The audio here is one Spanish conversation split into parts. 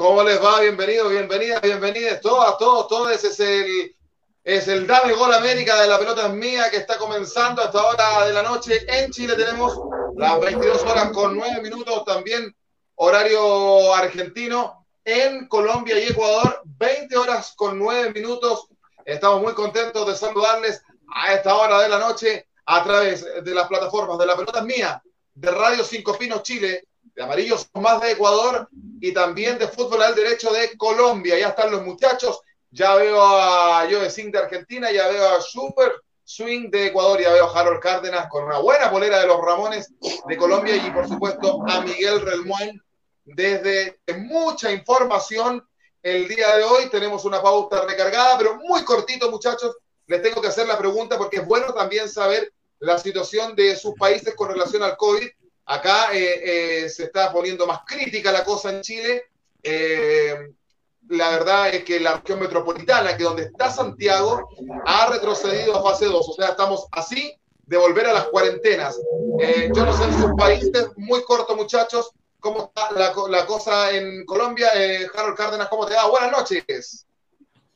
¿Cómo les va? Bienvenidos, bienvenidas, bienvenidas, todas, todos, todos. Es el, es el Dame Gol América de la pelota es mía que está comenzando a esta hora de la noche. En Chile tenemos las 22 horas con 9 minutos, también horario argentino. En Colombia y Ecuador, 20 horas con 9 minutos. Estamos muy contentos de saludarles a esta hora de la noche a través de las plataformas de la pelota es mía, de Radio Cinco Pinos Chile, de Amarillos Más de Ecuador y también de Fútbol al Derecho de Colombia. Ya están los muchachos. Ya veo a Joe de Argentina, ya veo a Super Swing de Ecuador, ya veo a Harold Cárdenas con una buena polera de los Ramones de Colombia y por supuesto a Miguel Relmuén desde mucha información el día de hoy. Tenemos una pauta recargada, pero muy cortito muchachos. Les tengo que hacer la pregunta porque es bueno también saber la situación de sus países con relación al COVID Acá eh, eh, se está poniendo más crítica la cosa en Chile. Eh, la verdad es que la región metropolitana, que donde está Santiago, ha retrocedido a fase 2. O sea, estamos así de volver a las cuarentenas. yo no sé en sus países, muy corto muchachos, cómo está la, la cosa en Colombia. Harold Cárdenas, ¿cómo te va? Buenas noches.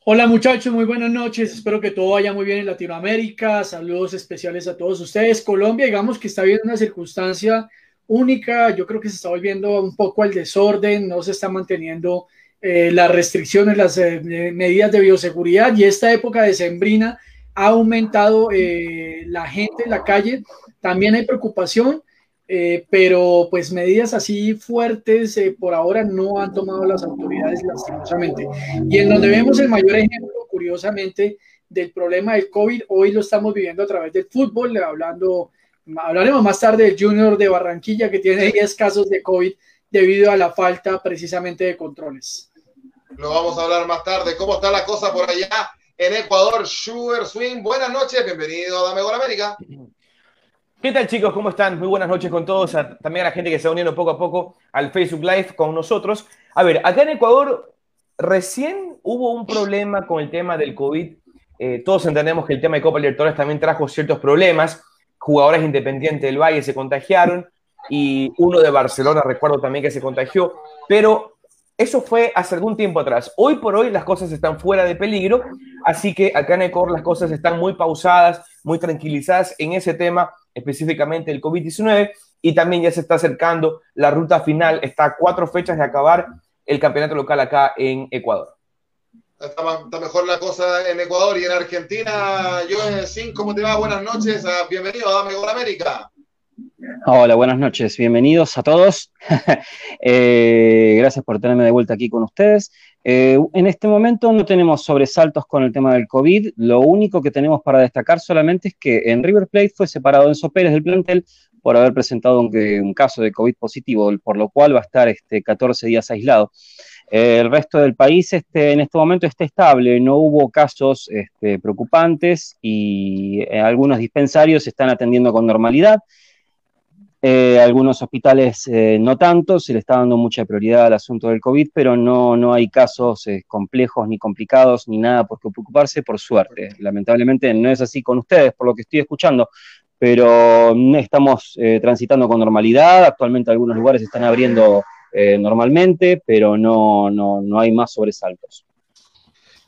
Hola muchachos, muy buenas noches. Espero que todo vaya muy bien en Latinoamérica. Saludos especiales a todos ustedes. Colombia, digamos que está viviendo una circunstancia única. Yo creo que se está volviendo un poco al desorden, no se está manteniendo eh, las restricciones, las eh, medidas de bioseguridad y esta época de sembrina ha aumentado eh, la gente en la calle. También hay preocupación, pero pues medidas así fuertes por ahora no han tomado las autoridades lastimosamente. Y en donde vemos el mayor ejemplo, curiosamente, del problema del COVID, hoy lo estamos viviendo a través del fútbol, hablando Hablaremos más tarde del Junior de Barranquilla que tiene 10 casos de COVID debido a la falta precisamente de controles. Lo vamos a hablar más tarde. ¿Cómo está la cosa por allá en Ecuador? Sugar Swing, buenas noches, bienvenido a Dame Gol América. ¿Qué tal chicos? ¿Cómo están? Muy buenas noches con todos, también a la gente que se está uniendo poco a poco al Facebook Live con nosotros. A ver, acá en Ecuador recién hubo un problema con el tema del COVID. Eh, todos entendemos que el tema de Copa Libertadores también trajo ciertos problemas jugadores independientes del Valle se contagiaron y uno de Barcelona, recuerdo también que se contagió, pero eso fue hace algún tiempo atrás. Hoy por hoy las cosas están fuera de peligro, así que acá en Ecuador las cosas están muy pausadas, muy tranquilizadas en ese tema, específicamente el COVID-19, y también ya se está acercando la ruta final, está a cuatro fechas de acabar el campeonato local acá en Ecuador. Está, mejor la cosa en Ecuador y en Argentina. Yo, Sin, ¿cómo te va? Buenas noches. Ah, bienvenido a Dame Gol América. Hola, buenas noches. Bienvenidos a todos. Eh, gracias por tenerme de vuelta aquí con ustedes. Eh, en este momento no tenemos sobresaltos con el tema del COVID. Lo único que tenemos para destacar solamente es que en River Plate fue separado Enzo Pérez del plantel por haber presentado un, un caso de COVID positivo, por lo cual va a estar este, 14 días aislado. Eh, el resto del país este, en este momento está estable, no hubo casos este, preocupantes y algunos dispensarios están atendiendo con normalidad. Eh, algunos hospitales no tanto, se le está dando mucha prioridad al asunto del COVID, pero no, no hay casos complejos ni complicados ni nada por qué preocuparse, por suerte. Lamentablemente no es así con ustedes, por lo que estoy escuchando, pero estamos transitando con normalidad. Actualmente algunos lugares están abriendo eh, normalmente, pero no, no, no hay más sobresaltos.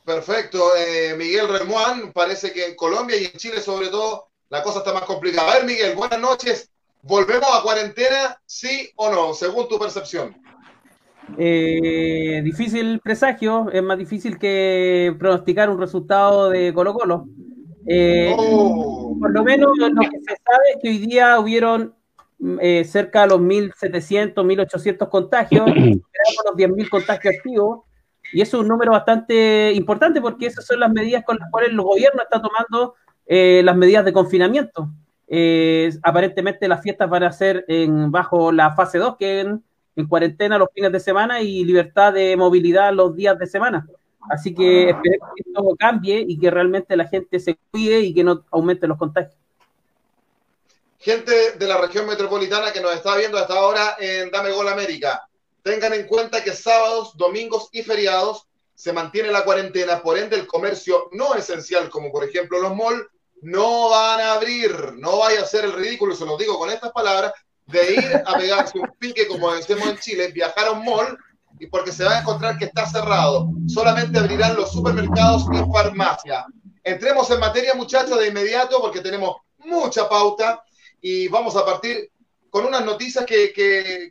Perfecto. Eh, Miguel Remuán, parece que en Colombia y en Chile sobre todo la cosa está más complicada. A ver, Miguel, buenas noches. ¿Volvemos a cuarentena, sí o no, según tu percepción? Eh, difícil presagio, es más difícil que pronosticar un resultado de Colo Colo. Oh. Por lo menos lo que se sabe es que hoy día hubieron eh, cerca de los 1.700, 1.800 contagios, los 10.000 contagios activos, y eso es un número bastante importante porque esas son las medidas con las cuales el gobierno está tomando eh, las medidas de confinamiento. Eh, aparentemente las fiestas van a ser en, bajo la fase 2, que en cuarentena los fines de semana y libertad de movilidad los días de semana. Así que esperemos que esto cambie y que realmente la gente se cuide y que no aumente los contagios. Gente de la región metropolitana que nos está viendo hasta ahora en Dame Gol América, tengan en cuenta que sábados, domingos y feriados se mantiene la cuarentena, por ende el comercio no esencial, como por ejemplo los malls, no van a abrir, no vaya a ser el ridículo, se los digo con estas palabras, de ir a pegarse un pique, como decimos en Chile, viajar a un mall y porque se va a encontrar que está cerrado. Solamente abrirán los supermercados y farmacia. Entremos en materia, muchachos, de inmediato porque tenemos mucha pauta y vamos a partir con unas noticias que,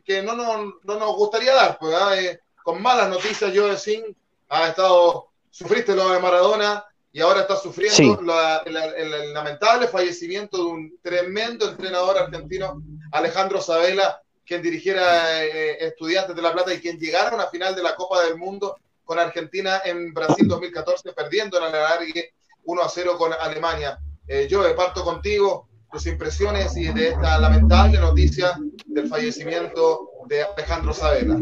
que, no, no, no, nos gustaría dar. Pues, ¿ah? eh, con malas noticias, yo decía, ha estado, sufriste lo de Maradona y ahora está sufriendo el, lamentable fallecimiento de un tremendo entrenador argentino, Alejandro Sabela, quien dirigiera eh, Estudiantes de La Plata y quien llegara a una final de la Copa del Mundo con Argentina en Brasil 2014, perdiendo en la alargue 1 a 0 con Alemania. Eh, yo parto contigo tus impresiones y de esta lamentable noticia del fallecimiento de Alejandro Sabela.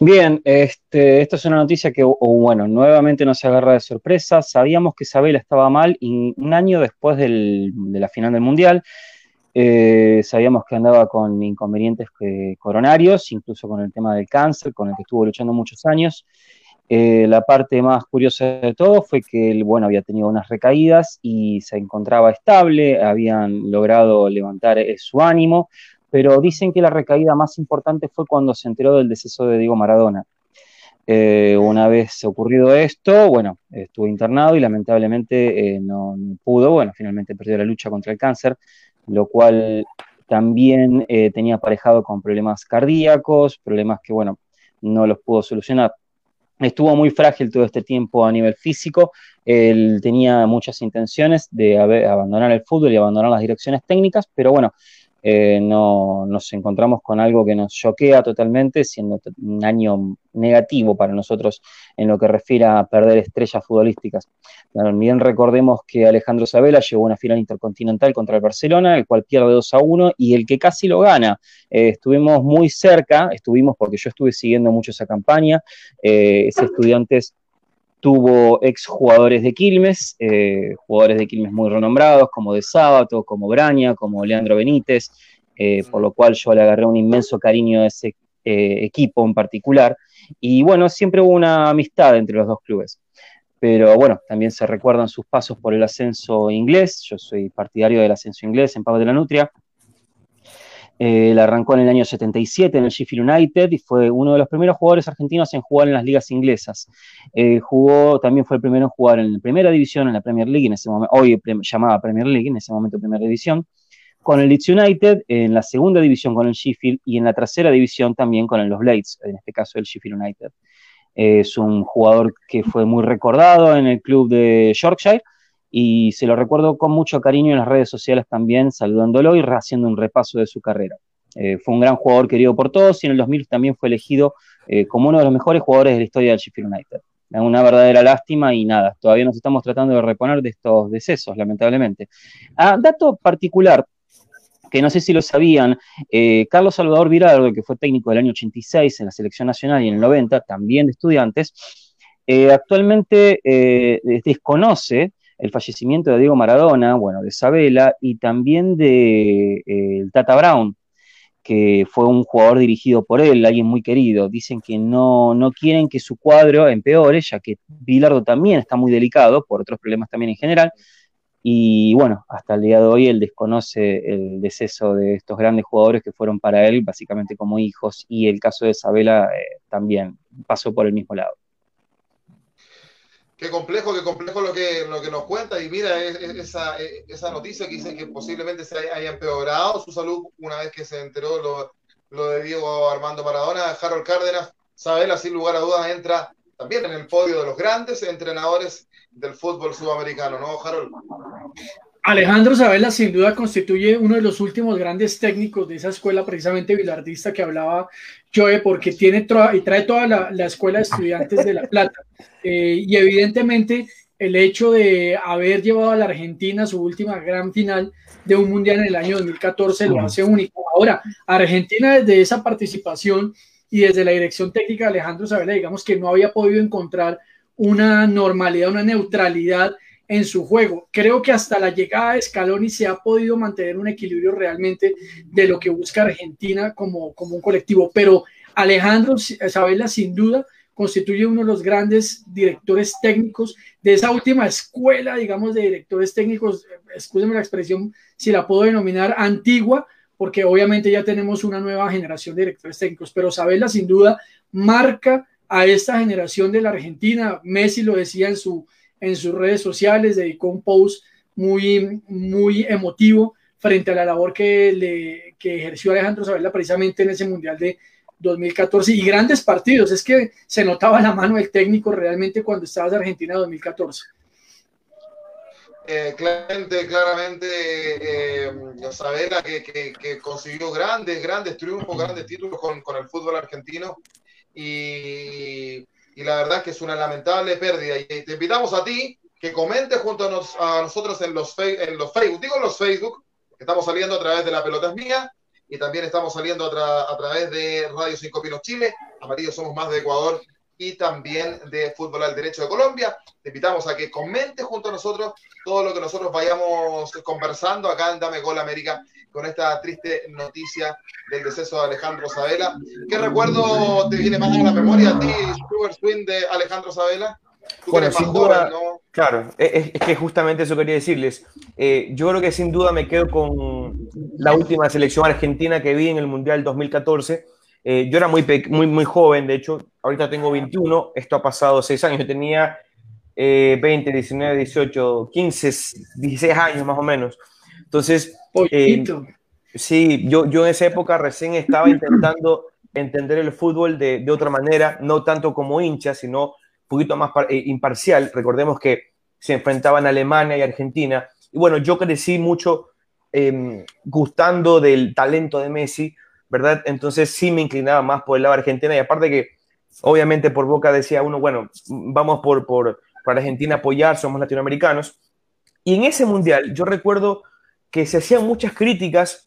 Bien, esta es una noticia que, bueno, nuevamente nos agarra de sorpresa. Sabíamos que Sabela estaba mal y un año después de la final del Mundial eh, sabíamos que andaba con inconvenientes coronarios, incluso con el tema del cáncer, con el que estuvo luchando muchos años. Eh, la parte más curiosa de todo fue que él, bueno, había tenido unas recaídas y se encontraba estable, habían logrado levantar eh, su ánimo, pero dicen que la recaída más importante fue cuando se enteró del deceso de Diego Maradona. una vez ocurrido esto, bueno, estuvo internado y lamentablemente no, pudo, bueno, finalmente perdió la lucha contra el cáncer, lo cual también eh, tenía aparejado con problemas cardíacos, problemas que, bueno, no los pudo solucionar. Estuvo muy frágil todo este tiempo a nivel físico, él tenía muchas intenciones de abandonar el fútbol y abandonar las direcciones técnicas, pero bueno, eh, no, nos encontramos con algo que nos choquea totalmente, siendo un año negativo para nosotros en lo que refiere a perder estrellas futbolísticas. También recordemos que Alejandro Sabela llegó a una final intercontinental contra el Barcelona, el cual pierde 2 a 1 y el que casi lo gana. Eh, estuvimos muy cerca, estuvimos porque yo estuve siguiendo mucho esa campaña, eh, ese Estudiantes tuvo ex jugadores de Quilmes, eh, jugadores de Quilmes muy renombrados, como De Sábato, como Braña, como Leandro Benítez, eh, por lo cual yo le agarré un inmenso cariño a ese eh, equipo en particular. Y bueno, siempre hubo una amistad entre los dos clubes. Pero bueno, también se recuerdan sus pasos por el ascenso inglés. Yo soy partidario del ascenso inglés en Pau de la Nutria. Él arrancó en el año 77 en el Sheffield United y fue uno de los primeros jugadores argentinos en jugar en las ligas inglesas. Eh, jugó, también fue el primero en jugar en la primera división, en la Premier League, en ese momento, hoy llamada Premier League, en ese momento primera división, con el Leeds United, en la segunda división con el Sheffield y en la tercera división también con los Blades, en este caso el Sheffield United. es un jugador que fue muy recordado en el club de Yorkshire y se lo recuerdo con mucho cariño en las redes sociales también, saludándolo y haciendo un repaso de su carrera. Eh, fue un gran jugador querido por todos y en el 2000 también fue elegido eh, como uno de los mejores jugadores de la historia del Sheffield United. Una verdadera lástima y nada, todavía nos estamos tratando de reponer de estos decesos, lamentablemente. Ah, dato particular, que no sé si lo sabían, eh, Carlos Salvador Virardo, que fue técnico del año 86 en la selección nacional y en el 90, también de estudiantes, actualmente desconoce el fallecimiento de Diego Maradona, bueno, de Isabela y también de eh, Tata Brown, que fue un jugador dirigido por él, alguien muy querido. Dicen que no, no quieren que su cuadro empeore, ya que Bilardo también está muy delicado por otros problemas también en general. Y bueno, hasta el día de hoy él desconoce el deceso de estos grandes jugadores que fueron para él básicamente como hijos y el caso de Isabela eh, también pasó por el mismo lado. Qué complejo, qué complejo lo que, lo que nos cuenta. Y mira, esa, esa noticia que dice que posiblemente se haya empeorado su salud una vez que se enteró lo, lo de Diego Armando Maradona. Harold Cárdenas, Sabela, sin lugar a dudas, entra también en el podio de los grandes entrenadores del fútbol sudamericano, ¿no, Harold? Alejandro Sabela sin duda constituye uno de los últimos grandes técnicos de esa escuela precisamente bilardista que hablaba Joe, porque tiene y trae toda la, escuela de estudiantes de La Plata. Eh, y evidentemente el hecho de haber llevado a la Argentina a su última gran final de un mundial en el año 2014 lo hace único. Ahora, Argentina desde esa participación y desde la dirección técnica de Alejandro Sabela, digamos que no había podido encontrar una normalidad, una neutralidad en su juego. Creo que hasta la llegada de Scaloni se ha podido mantener un equilibrio realmente de lo que busca Argentina como, como un colectivo, pero Alejandro Sabela sin duda constituye uno de los grandes directores técnicos de esa última escuela, digamos, de directores técnicos, escúcheme la expresión, si la puedo denominar antigua, porque obviamente ya tenemos una nueva generación de directores técnicos, pero Sabela sin duda marca a esta generación de la Argentina. Messi lo decía en, su, en sus redes sociales, dedicó un post muy, muy emotivo frente a la labor que, le, que ejerció Alejandro Sabela precisamente en ese Mundial de 2014 y grandes partidos. Es que se notaba la mano del técnico realmente cuando estabas Argentina 2014. Eh, claramente, claramente, eh, Sabela que, que, consiguió grandes, grandes triunfos, grandes títulos con, con el fútbol argentino y, la verdad es que es una lamentable pérdida. Y te invitamos a ti que comentes junto a, nosotros en los, en los Facebook, digo en los Facebook, que estamos saliendo a través de La Pelota es Mía y también estamos saliendo a, través de Radio 5 Pinos Chile, Amarillo Somos Más de Ecuador y también de Fútbol al Derecho de Colombia. Te invitamos a que comentes junto a nosotros todo lo que nosotros vayamos conversando acá en Dame Gol América con esta triste noticia del deceso de Alejandro Sabela. ¿Qué recuerdo te viene más a la memoria a ti, Stuart Swin, de Alejandro Sabela? bueno, sin duda, claro, es, que justamente eso quería decirles. Eh, yo creo que sin duda me quedo con la última selección argentina que vi en el Mundial 2014. Eh, yo era muy, muy, muy joven, de hecho, ahorita tengo 21, esto ha pasado 6 años, yo tenía 20, 19, 18, 15, 16 años más o menos. Entonces, eh, sí, yo, yo en esa época recién estaba intentando entender el fútbol de, de otra manera, no tanto como hincha, sino un poquito más eh, imparcial. Recordemos que se enfrentaban Alemania y Argentina. Y bueno, yo crecí mucho em, gustando del talento de Messi, ¿verdad? Entonces sí me inclinaba más por el lado de Argentina y aparte que obviamente por boca decía uno, bueno, vamos por, por, por Argentina a apoyar, somos latinoamericanos. Y en ese mundial yo recuerdo que se hacían muchas críticas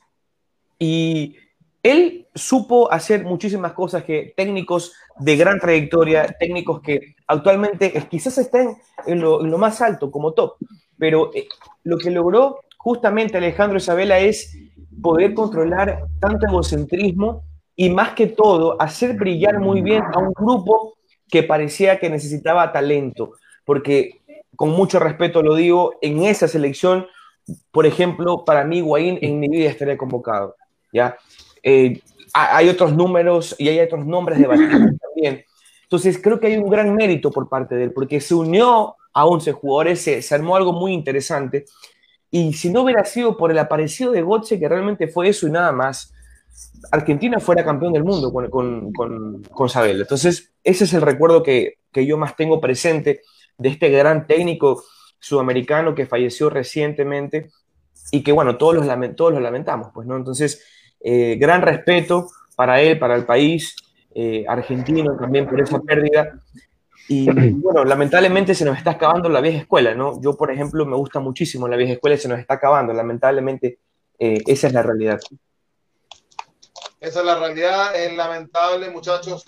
y él supo hacer muchísimas cosas que técnicos de gran trayectoria, técnicos que actualmente quizás estén en lo, más alto como top, pero eh, lo que logró justamente Alejandro Isabela es poder controlar tanto egocentrismo y más que todo hacer brillar muy bien a un grupo que parecía que necesitaba talento, porque con mucho respeto lo digo, en esa selección por ejemplo, para mí, Guaín en mi vida estaría convocado. ¿ya? Eh, hay otros números y hay otros nombres de también. Entonces, creo que hay un gran mérito por parte de él, porque se unió a 11 jugadores, se, armó algo muy interesante. Y si no hubiera sido por el aparecido de Gotze, que realmente fue eso y nada más, Argentina fuera campeón del mundo con, con, con, con Sabel. Entonces, ese es el recuerdo que, que yo más tengo presente de este gran técnico sudamericano que falleció recientemente y que, bueno, todos los, todos lamentamos, pues, ¿no? Entonces, eh, gran respeto para él, para el país eh, argentino también por esa pérdida. Y bueno, lamentablemente se nos está acabando la vieja escuela, ¿no? Yo, por ejemplo, me gusta muchísimo la vieja escuela y se nos está acabando. Lamentablemente, eh, esa es la realidad. Esa es la realidad, es lamentable, muchachos,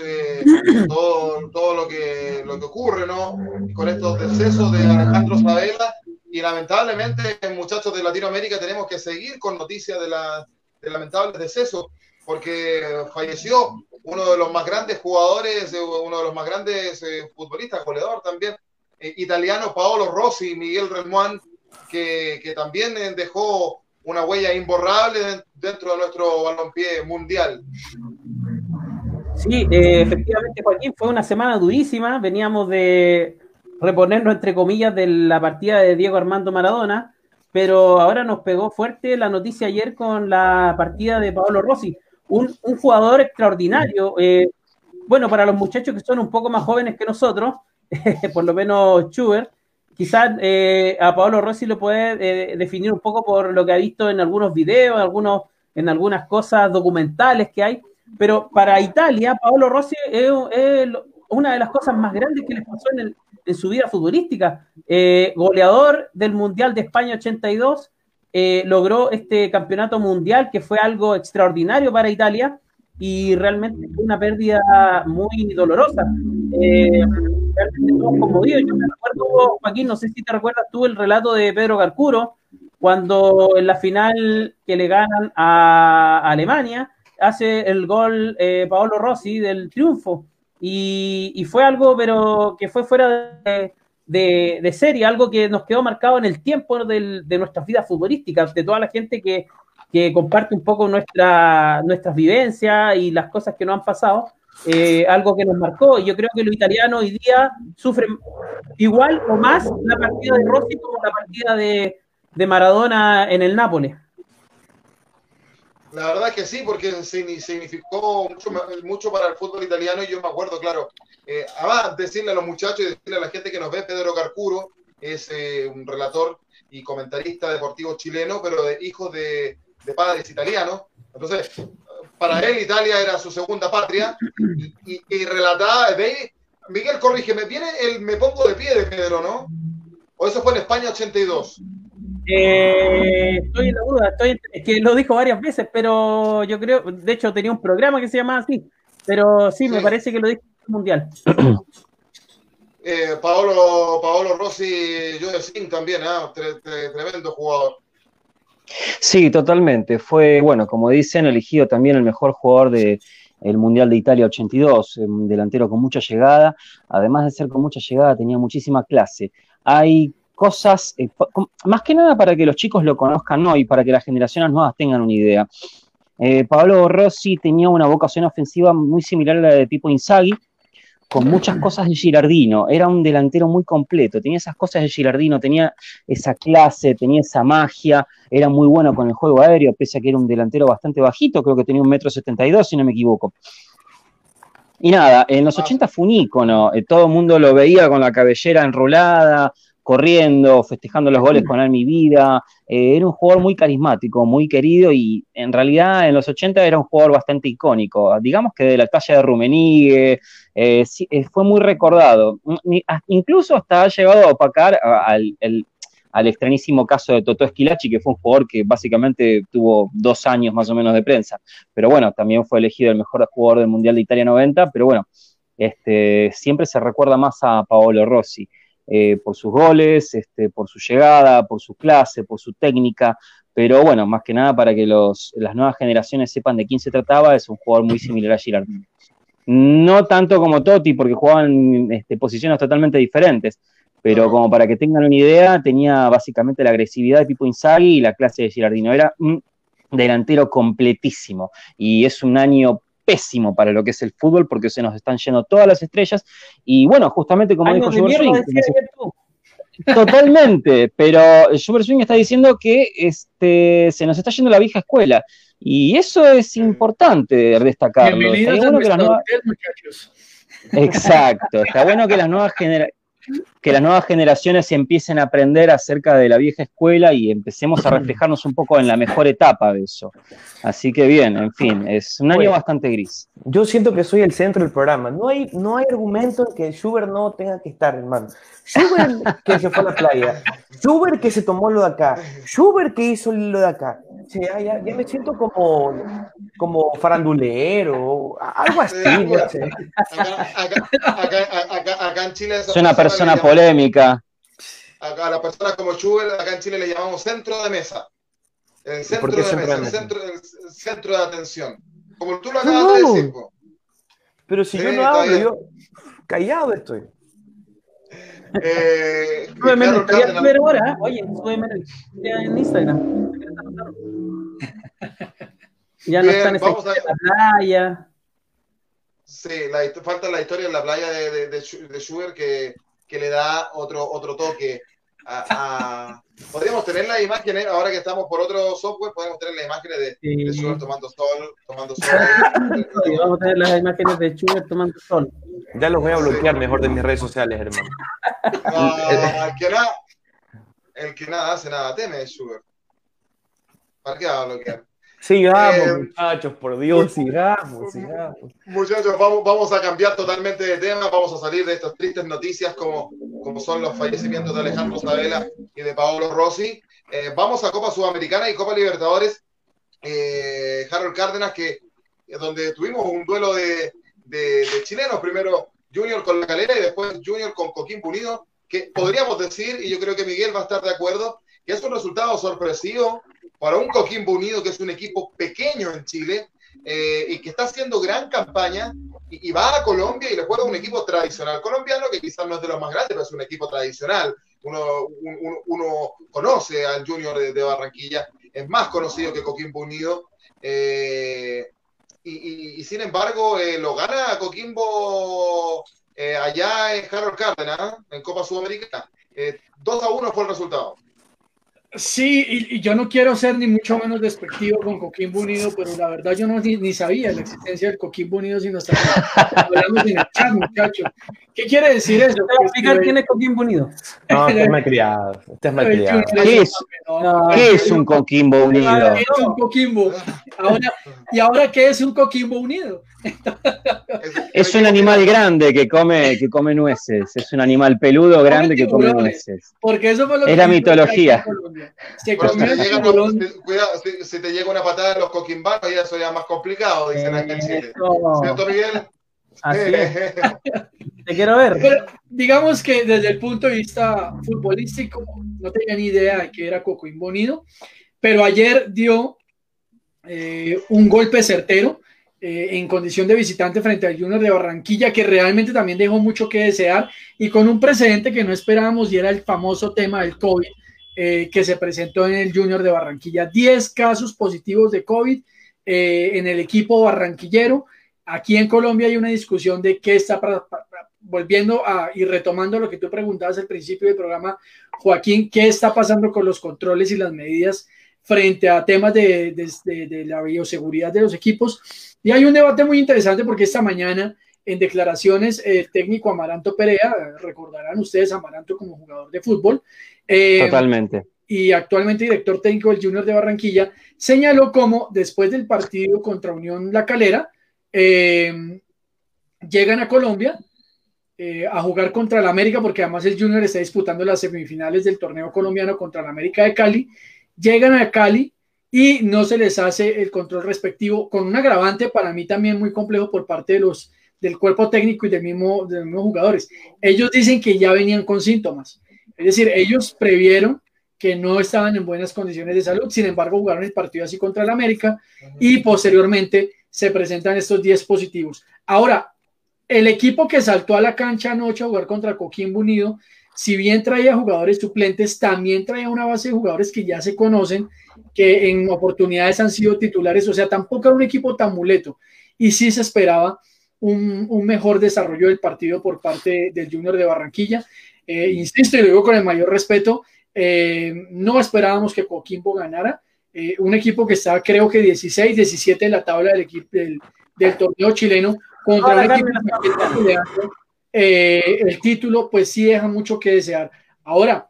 todo, todo lo, que, lo que ocurre, ¿no? Con estos decesos de Alejandro Sabela. Y lamentablemente, muchachos de Latinoamérica, tenemos que seguir con noticias de, la, de lamentables decesos, porque falleció uno de los más grandes jugadores, uno de los más grandes eh, futbolistas, goleador también, eh, italiano, Paolo Rossi, Miguel Relmuán, que, que también dejó una huella imborrable dentro de nuestro balompié mundial. Sí, eh, efectivamente, Joaquín, fue una semana durísima. Veníamos de reponernos, entre comillas, de la partida de Diego Armando Maradona, pero ahora nos pegó fuerte la noticia ayer con la partida de Paolo Rossi, un, jugador extraordinario. Eh, bueno, para los muchachos que son un poco más jóvenes que nosotros, por lo menos Schubert, quizás eh, a Paolo Rossi lo puede eh, definir un poco por lo que ha visto en algunos videos, algunos, en algunas cosas documentales que hay, pero para Italia, Paolo Rossi es, una de las cosas más grandes que les pasó en, en su vida futbolística. Eh, goleador del Mundial de España 82, eh, logró este campeonato mundial que fue algo extraordinario para Italia y realmente fue una pérdida muy dolorosa. Realmente todos conmovidos. Yo me acuerdo, Joaquín, no sé si te recuerdas tú el relato de Pedro Garcuro, cuando en la final que le ganan a Alemania, hace el gol eh, Paolo Rossi del triunfo. Y, y, fue algo, pero que fue fuera de, de, de, serie, algo que nos quedó marcado en el tiempo del, de nuestras vidas futbolísticas, de toda la gente que, que comparte un poco nuestra, nuestras vivencias y las cosas que nos han pasado. Eh, algo que nos marcó. Yo creo que los italianos hoy día sufren igual o más la partida de Rossi como la partida de, de Maradona en el Nápoles. La verdad que sí, porque significó mucho, mucho para el fútbol italiano y yo me acuerdo, claro, eh, además decirle a los muchachos y decirle a la gente que nos ve, Pedro Carcuro es eh, un relator y comentarista deportivo chileno, pero de hijos de, de padres italianos. Entonces, para él Italia era su segunda patria y, y, relataba, Miguel, corrígeme, viene el Me Pongo de Pie de Pedro, ¿no? ¿O eso fue en España 82? Eh, estoy en la duda, estoy, es que lo dijo varias veces, pero yo creo, de hecho tenía un programa que se llamaba así, pero sí, sí. me parece que lo dijo en el Mundial. Eh, Paolo, Paolo Rossi, yo de también, ¿eh? tre, tre, tremendo jugador. Sí, totalmente. Fue, bueno, como dicen, elegido también el mejor jugador de, el Mundial de Italia 82, un delantero con mucha llegada, además de ser con mucha llegada, tenía muchísima clase. Hay cosas, eh, más que nada para que los chicos lo conozcan ¿no? y para que las generaciones nuevas tengan una idea. Eh, Pablo Rossi tenía una vocación ofensiva muy similar a la de tipo Inzaghi, con muchas cosas de Girardino. Era un delantero muy completo, tenía esas cosas de Girardino, tenía esa clase, tenía esa magia, era muy bueno con el juego aéreo, pese a que era un delantero bastante bajito, creo que tenía un metro setenta y dos, si no me equivoco. Y nada, en los 80 fue un ícono, eh, todo el mundo lo veía con la cabellera enrolada, corriendo, festejando los goles con Almi Vida. Eh, era un jugador muy carismático, muy querido y en realidad en los 80 era un jugador bastante icónico. Digamos que de la talla de Rumenigue, eh, eh, fue muy recordado. Incluso hasta ha llegado a opacar al extrañísimo caso de Totó Esquilachi, que fue un jugador que básicamente tuvo dos años más o menos de prensa. Pero bueno, también fue elegido el mejor jugador del Mundial de Italia 90, pero bueno, este, siempre se recuerda más a Paolo Rossi eh, por sus goles, este, por su llegada, por su clase, por su técnica, pero bueno, más que nada para que las nuevas generaciones sepan de quién se trataba, es un jugador muy similar a Girard. No tanto como Totti, porque jugaban este, posiciones totalmente diferentes, pero como para que tengan una idea, tenía básicamente la agresividad de Pipo Inzaghi y la clase de Girardino. Era un delantero completísimo y es un año pésimo para lo que es el fútbol porque se nos están yendo todas las estrellas y bueno, justamente como dijo mierda, Swing, totalmente, pero Schubert Swing está diciendo que este, se nos está yendo la vieja escuela y eso es importante destacarlo. Bienvenidos a bueno que las nuestro nuevas- hotel, muchachos. Exacto, está bueno que las nuevas genera- que las nuevas generaciones empiecen a aprender acerca de la vieja escuela y empecemos a reflejarnos un poco en la mejor etapa de eso. Así que bien, en fin, es un año Bueno. bastante gris. Yo siento que soy el centro del programa. No hay, no hay argumento en que Schubert no tenga que estar, hermano. Schubert que se fue a la playa. Schubert que se tomó lo de acá. Schubert que hizo lo de acá. Sí, ya, ya, ya me siento como, como farandulero, algo así. no sé. Acá, acá, acá, acá, acá en Chile Es una persona polémica. acá a las personas como Schubert, acá en Chile le llamamos centro de mesa. El centro de centro mesa, de el centro, el centro de atención. Como tú lo No, acabas de no. decir, po. Pero si Sí, yo no hablo, bien. yo callado estoy. Eh, Súbeme a Cárdenas- subir ahora, ¿eh? Oye, súbeme en Instagram. Ya no Bien, están en la playa. Sí, la, falta la historia en la playa de, de, de, de Schubert que, que le da otro, otro toque. A, a- Podríamos tener las imágenes, ahora que estamos por otro software, podemos tener las imágenes de, Sí. de Schubert tomando sol, tomando sol. Vamos a tener las imágenes de Schubert tomando sol. Ya los voy a bloquear mejor de mis redes sociales, hermano. El, que nada, el que nada hace, nada teme Schubert. ¿Para qué va a bloquear? Sigamos, eh, muchachos, por Dios, sigamos, sigamos. Muchachos, vamos, vamos a cambiar totalmente de tema, vamos a salir de estas tristes noticias como, como son los fallecimientos de Alejandro Sabela y de Paolo Rossi. Eh, vamos a Copa Sudamericana y Copa Libertadores. Eh, Harold Cárdenas, que donde tuvimos un duelo de, de, chilenos, primero Junior con la calera y después Junior con Coquimbo Unido, que podríamos decir, y yo creo que Miguel va a estar de acuerdo, que es un resultado sorpresivo para un Coquimbo Unido, que es un equipo pequeño en Chile eh, y que está haciendo gran campaña y, va a Colombia y le juega un equipo tradicional colombiano, que quizás no es de los más grandes, pero es un equipo tradicional. Uno, uno, conoce al Junior de, Barranquilla, es más conocido que Coquimbo Unido. Eh, y, sin embargo, eh, lo gana Coquimbo allá en Harold Cárdenas, en Copa Sudamericana. 2 a 1 fue el resultado. Sí, y, yo no quiero ser ni mucho menos despectivo con Coquimbo Unido, pero la verdad yo no ni, sabía la existencia del Coquimbo Unido sino hasta hablamos en el chat, muchachos. ¿Qué quiere decir eso? explicar quién es Coquimbo Unido? No, usted es malcriado. Usted es malcriado. ¿Qué es, ¿qué es un Coquimbo Unido? ¿Qué es un Coquimbo? Ahora, ¿Y ahora qué es un Coquimbo Unido? es un animal grande que come, que come nueces. Es un animal peludo grande que come nueces. Porque eso fue lo que es la mitología. Si, te llega una patada de los coquimbanos, ya eso ya es más complicado, dicen acá en Chile. ¿Cierto, Miguel? Así es. Te quiero ver. Pero, digamos que desde el punto de vista futbolístico, no tenía ni idea de que era Coquimbo Unido, pero ayer dio eh, un golpe certero eh, en condición de visitante frente al Junior de Barranquilla, que realmente también dejó mucho que desear y con un precedente que no esperábamos y era el famoso tema del COVID eh, que se presentó en el Junior de Barranquilla. 10 casos positivos de COVID eh, en el equipo barranquillero. Aquí en Colombia hay una discusión de qué está volviendo a y retomando lo que tú preguntabas al principio del programa, Joaquín, qué está pasando con los controles y las medidas frente a temas de, de la bioseguridad de los equipos. Y hay un debate muy interesante porque esta mañana en declaraciones el técnico Amaranto Perea, recordarán ustedes Amaranto como jugador de fútbol. Eh, Totalmente. Y actualmente director técnico del Junior de Barranquilla, señaló como después del partido contra Unión La Calera, eh, llegan a Colombia eh, a jugar contra el América, porque además el Junior está disputando las semifinales del torneo colombiano contra el América de Cali. Llegan a Cali y no se les hace el control respectivo, con un agravante para mí también muy complejo por parte de los, del cuerpo técnico y del mismo, de los mismos jugadores. Ellos dicen que ya venían con síntomas, es decir, ellos previeron que no estaban en buenas condiciones de salud, sin embargo jugaron el partido así contra el América y posteriormente se presentan estos 10 positivos. Ahora, el equipo que saltó a la cancha anoche a jugar contra Coquimbo Unido, si bien traía jugadores suplentes, también traía una base de jugadores que ya se conocen que en oportunidades han sido titulares, o sea, tampoco era un equipo tan muleto. Y sí se esperaba un, mejor desarrollo del partido por parte del Junior de Barranquilla. Eh, insisto y lo digo con el mayor respeto, eh, no esperábamos que Coquimbo ganara. Eh, un equipo que está, creo que 16, 17 en la tabla del, equipo, del, torneo chileno contra un equipo que está peleando el título, pues sí deja mucho que desear. Ahora,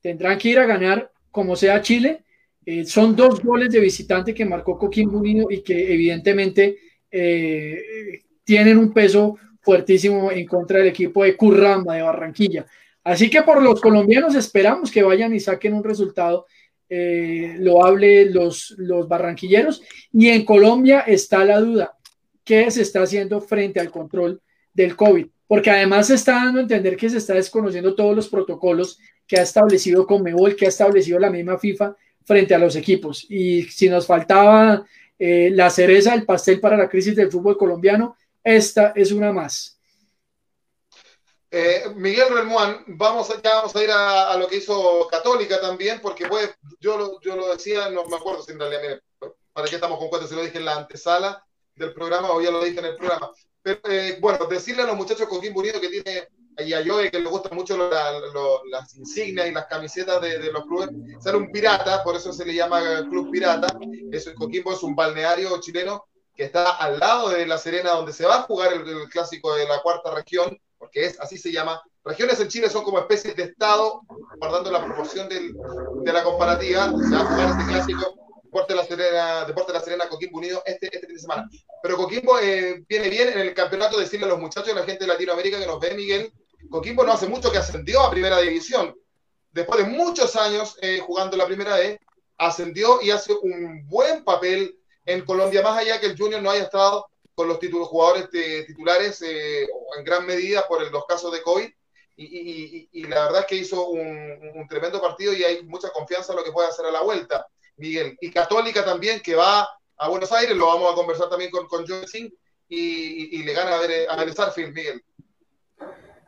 tendrán que ir a ganar como sea Chile eh, son dos goles de visitante que marcó Coquimbo Unido y que evidentemente eh, tienen un peso fuertísimo en contra del equipo de Curramba de Barranquilla. Así que por los colombianos esperamos que vayan y saquen un resultado eh, loable los, los barranquilleros. Y en Colombia está la duda, ¿qué se está haciendo frente al control del COVID? Porque además se está dando a entender que se está desconociendo todos los protocolos que ha establecido Conmebol, que ha establecido la misma FIFA frente a los equipos. Y si nos faltaba eh, la cereza del pastel para la crisis del fútbol colombiano, esta es una más. Eh, Miguel Relmuán, vamos, ya vamos a ir a, lo que hizo Católica también, porque pues, yo, lo, decía, no me acuerdo si en realidad, para qué estamos con cuenta, si lo dije en la antesala del programa o ya lo dije en el programa. Eh, bueno, decirle a los muchachos con Coquimbo Unido que tiene y a Joey que le gustan mucho las insignias y las camisetas de, los clubes, ser un pirata, por eso se le llama Club Pirata. Eso, Coquimbo es un balneario chileno que está al lado de La Serena, donde se va a jugar el, clásico de la cuarta región, porque es así se llama. Regiones en Chile son como especies de estado, guardando la proporción del, de la comparativa. Se va a jugar este clásico Deporte de la Serena, Deporte de la Serena, Coquimbo Unido este, este fin de semana. Pero Coquimbo eh, viene bien en el campeonato, decirle a los muchachos, a la gente de Latinoamérica que nos ve, Miguel, Coquimbo no hace mucho que ascendió a primera división. Después de muchos años eh, jugando la primera vez, ascendió y hace un buen papel en Colombia, más allá que el Junior no haya estado con los títulos, jugadores titulares eh, en gran medida por los casos de COVID. Y, la verdad es que hizo un, tremendo partido y hay mucha confianza en lo que puede hacer a la vuelta, Miguel. Y Católica también, que va a Buenos Aires, lo vamos a conversar también con, con Joe y, le gana a ver, a ver Starfield, Miguel.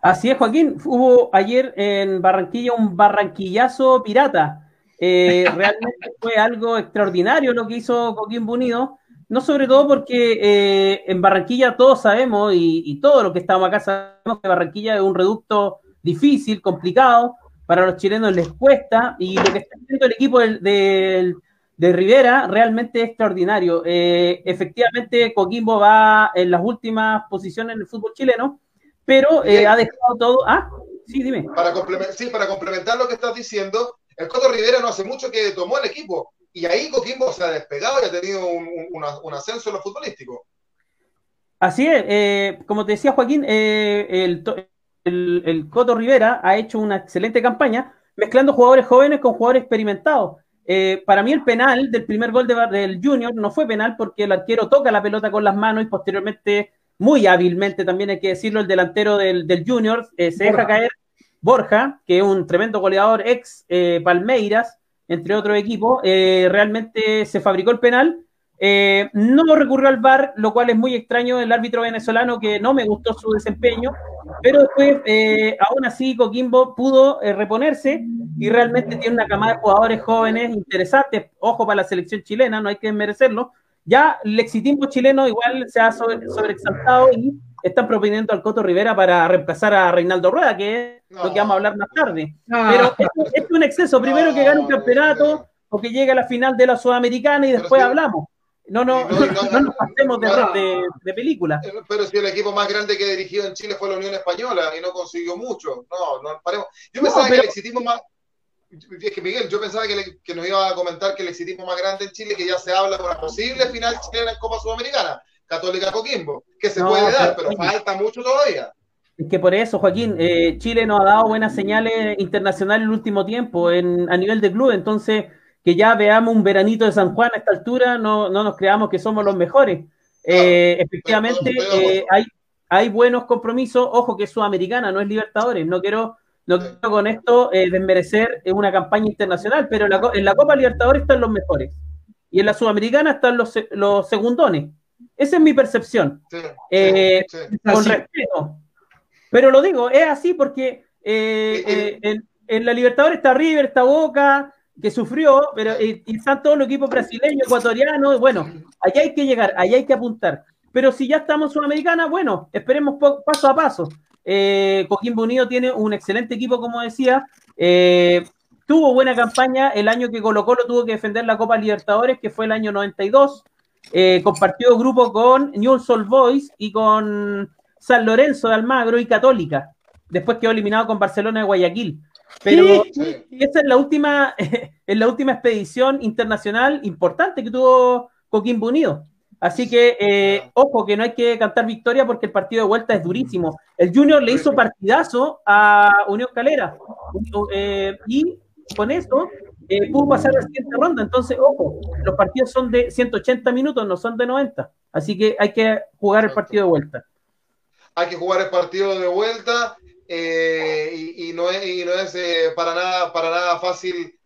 Así es, Joaquín. Hubo ayer en Barranquilla un barranquillazo pirata. Eh, realmente fue algo extraordinario lo que hizo Coquimbo Unido. No sobre todo porque eh, en Barranquilla todos sabemos y, todo lo que estamos acá sabemos que Barranquilla es un reducto difícil, complicado, para los chilenos les cuesta y lo que está haciendo el equipo de Rivera realmente es extraordinario. Eh, efectivamente, Coquimbo va en las últimas posiciones en el fútbol chileno pero eh, ha dejado todo. Ah, sí, dime. Para sí, para complementar lo que estás diciendo, el Coto Rivera no hace mucho que tomó el equipo y ahí Coquimbo se ha despegado y ha tenido un, ascenso en lo futbolístico. Así es, eh, como te decía Joaquín, eh, el, Coto Rivera ha hecho una excelente campaña mezclando jugadores jóvenes con jugadores experimentados. para mí el penal del primer gol del Junior no fue penal porque el arquero toca la pelota con las manos y posteriormente muy hábilmente, también hay que decirlo, el delantero del, Junior, eh, se deja caer Borja, que es un tremendo goleador ex eh, Palmeiras, entre otros equipos, eh, realmente se fabricó el penal, no recurrió al VAR, lo cual es muy extraño el árbitro venezolano que no me gustó su desempeño, pero después, aún así, Coquimbo pudo reponerse y realmente tiene una camada de jugadores jóvenes interesantes, ojo para la selección chilena, no hay que merecerlo, ya el exitismo chileno igual se ha sobreexaltado y están proponiendo al Coto Rivera para reemplazar a Reinaldo Rueda, que es lo que vamos a hablar más tarde. Pero es, un exceso. Primero que gane un campeonato o que llegue a la final de la Sudamericana y después hablamos. No, no, no, nos pasemos de, de, película. Pero si el equipo más grande que he dirigido en Chile fue la Unión Española y no consiguió mucho. No, no paremos. Yo pensaba que el exitismo más, es que Miguel, yo pensaba que, nos iba a comentar que el exitismo más grande en Chile, que ya se habla de una posible final chilena en Copa Sudamericana, Católica Coquimbo, que se puede dar, pero falta mucho todavía. Es que por eso, Joaquín, eh, Chile nos ha dado buenas señales internacionales en el último tiempo en, a nivel de club, entonces que ya veamos un veranito de San Juan a esta altura, no, no nos creamos que somos los mejores. Eh, efectivamente, eh, hay, hay buenos compromisos, ojo que es Sudamericana, no es Libertadores, no quiero no quiero con esto desmerecer una campaña internacional, pero en la, Copa Libertadores están los mejores. Y en la Sudamericana están los, los segundones. Esa es mi percepción. Eh, con respeto. Pero lo digo, es así porque eh, en, la Libertadores está River, está Boca, que sufrió, pero y están todos los equipos brasileños, ecuatorianos. Bueno, allá hay que llegar, allá hay que apuntar. Pero si ya estamos en Sudamericana, bueno, esperemos paso a paso. Eh, Coquimbo Unido tiene un excelente equipo, como decía. Eh, tuvo buena campaña el año que Colo Colo tuvo que defender la Copa Libertadores, que fue el año 92. Eh, compartió grupo con New Soul Boys y con San Lorenzo de Almagro y Católica. Después quedó eliminado con Barcelona de Guayaquil. Pero esa es la última, es la última expedición internacional importante que tuvo Coquimbo Unido. Así que, eh, ojo, que no hay que cantar victoria porque el partido de vuelta es durísimo. El Junior le hizo partidazo a Unión Calera eh, y con eso eh, pudo pasar a la siguiente ronda. Entonces, ojo, los partidos son de 180 minutos, no son de 90. Así que hay que jugar el partido de vuelta. Hay que jugar el partido de vuelta y, no es, y no es para, nada, para nada fácil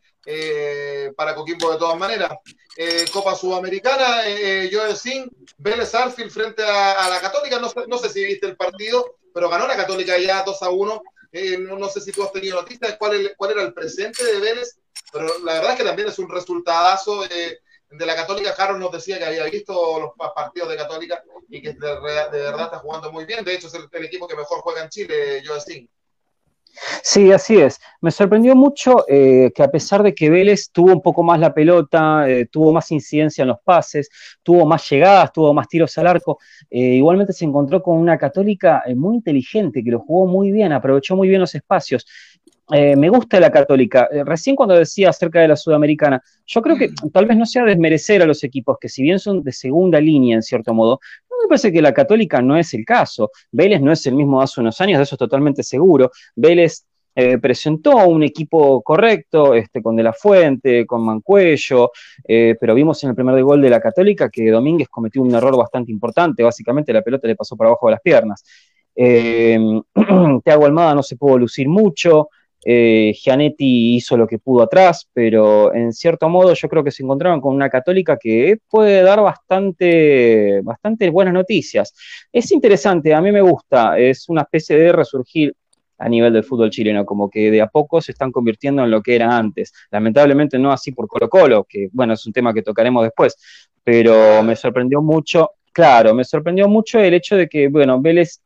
para Coquimbo de todas maneras. Eh, Copa Sudamericana, eh, Joel Sin, Vélez Arfield frente a, la Católica, no, no, sé si viste el partido, pero ganó la Católica ya 2 a 1. Eh, no, sé si tú has tenido noticias de cuál, cuál era el presente de Vélez, pero la verdad es que también es un resultadazo de, de la Católica. Carlos nos decía que había visto los partidos de Católica y que de, verdad está jugando muy bien. De hecho, es el, equipo que mejor juega en Chile, Sin. Sí, así es. Me sorprendió mucho eh, que a pesar de que Vélez tuvo un poco más la pelota, eh, tuvo más incidencia en los pases, tuvo más llegadas, tuvo más tiros al arco, eh, igualmente se encontró con una católica muy inteligente que lo jugó muy bien, aprovechó muy bien los espacios. me gusta la católica. Recién cuando decía acerca de la sudamericana, yo creo que tal vez no sea desmerecer a los equipos que si bien son de segunda línea en cierto modo, me parece que la católica no es el caso. Vélez no es el mismo hace unos años, de eso es totalmente seguro. Vélez eh, presentó un equipo correcto, este, con De La Fuente, con Mancuello, pero vimos en el primer gol de la Católica que Domínguez cometió un error bastante importante, básicamente la pelota le pasó por abajo de las piernas. Eh, Thiago Almada no se pudo lucir mucho, eh, Gianetti hizo lo que pudo atrás, pero en cierto modo yo creo que se encontraron con una católica que puede dar bastante, bastante buenas noticias. Es interesante, a mí me gusta, es una especie de resurgir a nivel del fútbol chileno, como que de a poco se están convirtiendo en lo que era antes. Lamentablemente no así por Colo Colo, que bueno, es un tema que tocaremos después, pero me sorprendió mucho, claro, me sorprendió mucho el hecho de que, bueno, Vélez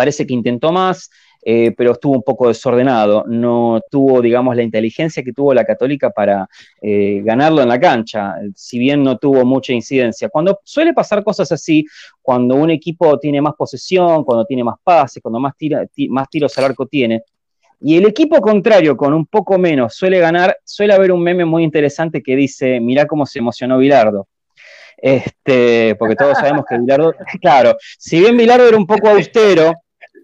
parece que intentó más, eh, pero estuvo un poco desordenado, no tuvo, digamos, la inteligencia que tuvo la católica para eh, ganarlo en la cancha, si bien no tuvo mucha incidencia. Cuando suele pasar cosas así, cuando un equipo tiene más posesión, cuando tiene más pases, cuando más, más tiros al arco tiene, y el equipo contrario, con un poco menos, suele ganar, suele haber un meme muy interesante que dice, mirá cómo se emocionó Bilardo. Este, porque todos sabemos que Bilardo, claro, si bien Bilardo era un poco austero,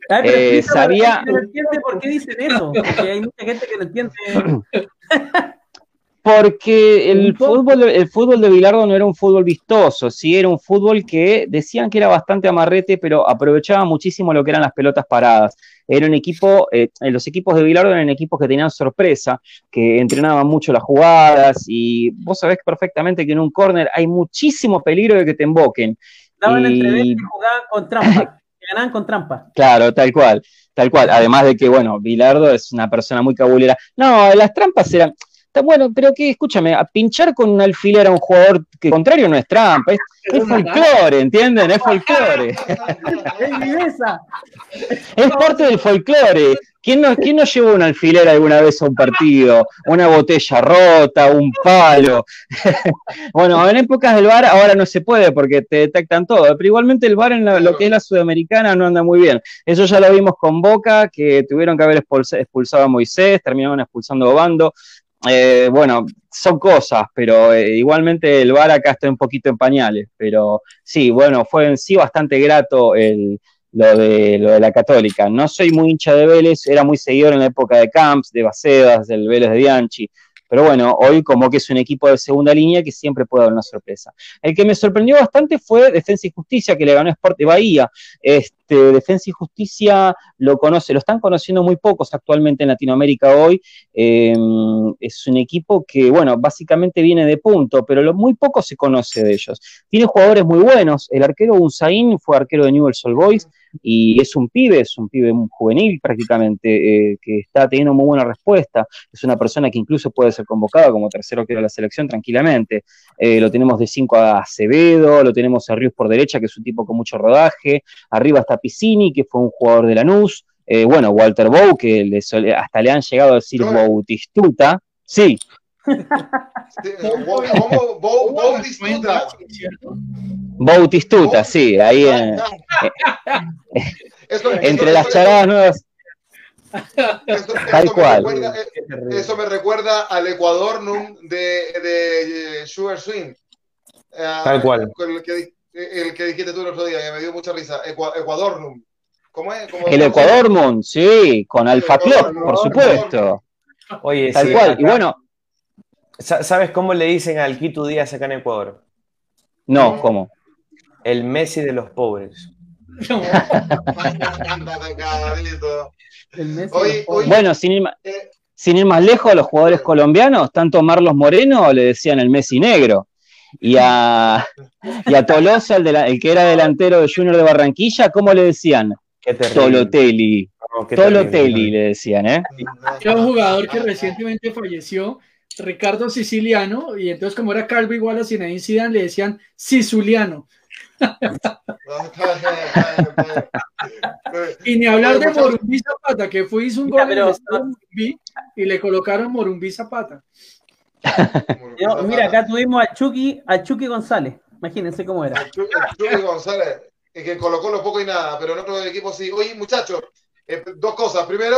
eh, sabía. No entiende por qué dicen eso, porque hay mucha gente que no entiende. Porque el fútbol, el fútbol de Bilardo no era un fútbol vistoso, sí era un fútbol que decían que era bastante amarrete, pero aprovechaba muchísimo lo que eran las pelotas paradas. Era un equipo, eh, los equipos de Bilardo eran equipos que tenían sorpresa, que entrenaban mucho las jugadas, y vos sabés perfectamente que en un córner hay muchísimo peligro de que te emboquen. Daban y... y jugaban con trampa ganan con trampa. Claro, tal cual, tal cual. Además de que, bueno, Bilardo es una persona muy cabulera. No, las trampas eran. Bueno, pero que, escúchame, a pinchar con un alfiler a un jugador que contrario no es trampa, es, es folclore, ¿entienden? Es folclore. es parte del folclore. ¿Quién no, ¿Quién llevó un alfiler alguna vez a un partido? Una botella rota, un palo. bueno, en épocas del bar ahora no se puede porque te detectan todo, pero igualmente el bar en lo que es la sudamericana no anda muy bien. Eso ya lo vimos con Boca, que tuvieron que haber expulsado a Moisés, terminaron expulsando a Bando. Eh, bueno, son cosas, pero eh, igualmente el bar acá está un poquito en pañales. Pero sí, bueno, fue en sí bastante grato el lo de, lo de la Católica. No soy muy hincha de Vélez, era muy seguidor en la época de Camps, de Bacedas, del Vélez de Bianchi. Pero bueno, hoy como que es un equipo de segunda línea que siempre puede dar una sorpresa. El que me sorprendió bastante fue Defensa y Justicia, que le ganó Sport de Bahía. Este, Defensa y Justicia lo conoce, lo están conociendo muy pocos actualmente en Latinoamérica hoy. Em, es un equipo que, bueno, básicamente viene de punto, pero muy poco se conoce de ellos. Tiene jugadores muy buenos. El arquero Unzaín fue arquero de Newell's Old Boys y es un pibe, es un pibe juvenil prácticamente, eh, que está teniendo muy buena respuesta, es una persona que incluso puede ser convocada como tercero que de la selección tranquilamente, eh, lo tenemos de 5 a Acevedo, lo tenemos a Ríos por derecha, que es un tipo con mucho rodaje, arriba está Piscini, que fue un jugador de Lanús, eh, bueno, Walter Bow, que hasta le han llegado a decir Bautistuta, sí, Bautistuta, sí, ahí en, entre las charadas nuevas. Tal cual. eso me recuerda al Ecuador de, de Sugar Swing. Eh, Tal cual. El que, el que, dijiste tú el otro día, que me dio mucha risa. Ecuador ¿Cómo es? el Ecuador sí, con Alfa Club, por supuesto. Oye, Tal cual. Y bueno, ¿Sabes cómo le dicen al Quito Díaz acá en Ecuador? No, ¿cómo? El Messi de los pobres. bueno, sin ir, más, eh. sin ir, más, lejos, los jugadores colombianos, tanto Marlos Moreno le decían el Messi negro. Y a, y a Tolosa, el, el, que era delantero de Junior de Barranquilla, ¿cómo le decían? Tolotelli. Tolotelli le decían, ¿eh? Era un jugador que recientemente falleció Ricardo Siciliano, y entonces como era calvo igual a Zinedine Zidane, le decían Siciliano. y ni hablar de Morumbí Zapata, que fue hizo un gol y le colocaron Morumbí Zapata. mira, acá tuvimos a Chucky, a Chucky González. Imagínense cómo era. Chucky González, que colocó lo poco y nada, pero en otro equipo sí. Oye, muchachos, eh, dos cosas. Primero,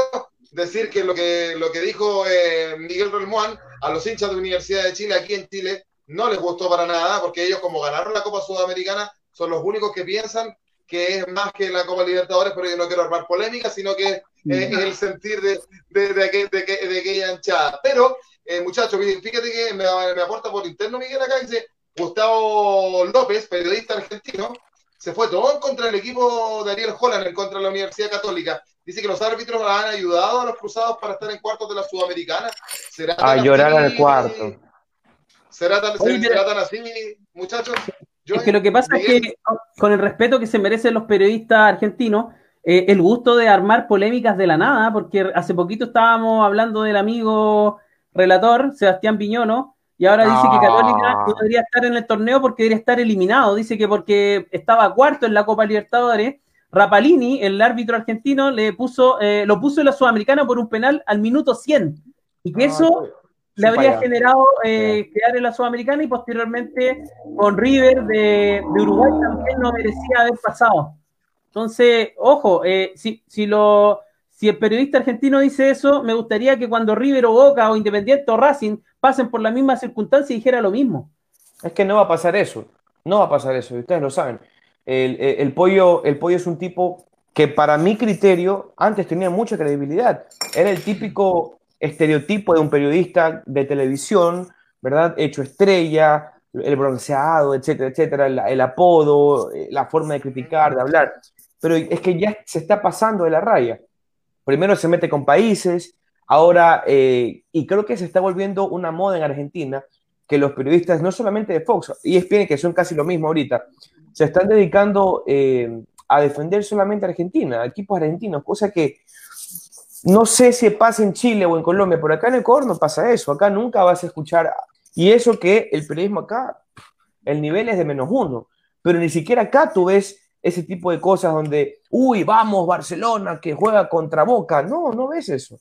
decir que lo que, lo que dijo eh, Miguel Relmuán a los hinchas de Universidad de Chile aquí en Chile no les gustó para nada, porque ellos como ganaron la Copa Sudamericana son los únicos que piensan que es más que la Copa Libertadores, pero yo no quiero armar polémica, sino que es el sentir de, de, de, aquella hinchada. Pero, eh, muchachos, fíjate que me, me, aporta por interno Miguel acá, dice Gustavo López, periodista argentino, se fue todo en contra del equipo de Ariel Holland, en contra de la Universidad Católica. Dice que los árbitros han ayudado a los cruzados para estar en cuartos de la Sudamericana. ¿Será a llorar al cuarto. ¿Será tan, ¿será tan así, muchachos? es que lo que pasa es que, con el respeto que se merecen los periodistas argentinos, eh, el gusto de armar polémicas de la nada, porque hace poquito estábamos hablando del amigo relator, Sebastián Piñono, y ahora dice que Católica no debería estar en el torneo porque debería estar eliminado. Dice que porque estaba cuarto en la Copa Libertadores, Rapalini, el árbitro argentino, le puso, eh, lo puso en la Sudamericana por un penal al minuto 100. Y que eso le habría generado eh, quedar en la Sudamericana y posteriormente con River de, Uruguay también no merecía haber pasado. Entonces, ojo, eh, si, si, lo, si el periodista argentino dice eso, me gustaría que cuando River o Boca o Independiente o Racing pasen por la misma circunstancia dijera lo mismo. Es que no va a pasar eso, no va a pasar eso, ustedes lo saben. El, el, pollo, el pollo es un tipo que para mi criterio antes tenía mucha credibilidad. Era el típico estereotipo de un periodista de televisión, ¿verdad? Hecho estrella, el bronceado, etcétera, etcétera, el, apodo, eh, la forma de criticar, de hablar. Pero es que ya se está pasando de la raya. Primero se mete con países, ahora, eh, y creo que se está volviendo una moda en Argentina, que los periodistas, no solamente de Fox, y es bien que son casi lo mismo ahorita, se están dedicando eh, a defender solamente a Argentina, equipos argentinos, cosa que no sé si pasa en Chile o en Colombia, pero acá en Ecuador no pasa eso. Acá nunca vas a escuchar. Y eso que el periodismo acá, el nivel es de menos uno. Pero ni siquiera acá tú ves ese tipo de cosas donde, uy, vamos, Barcelona, que juega contra Boca. No, no ves eso.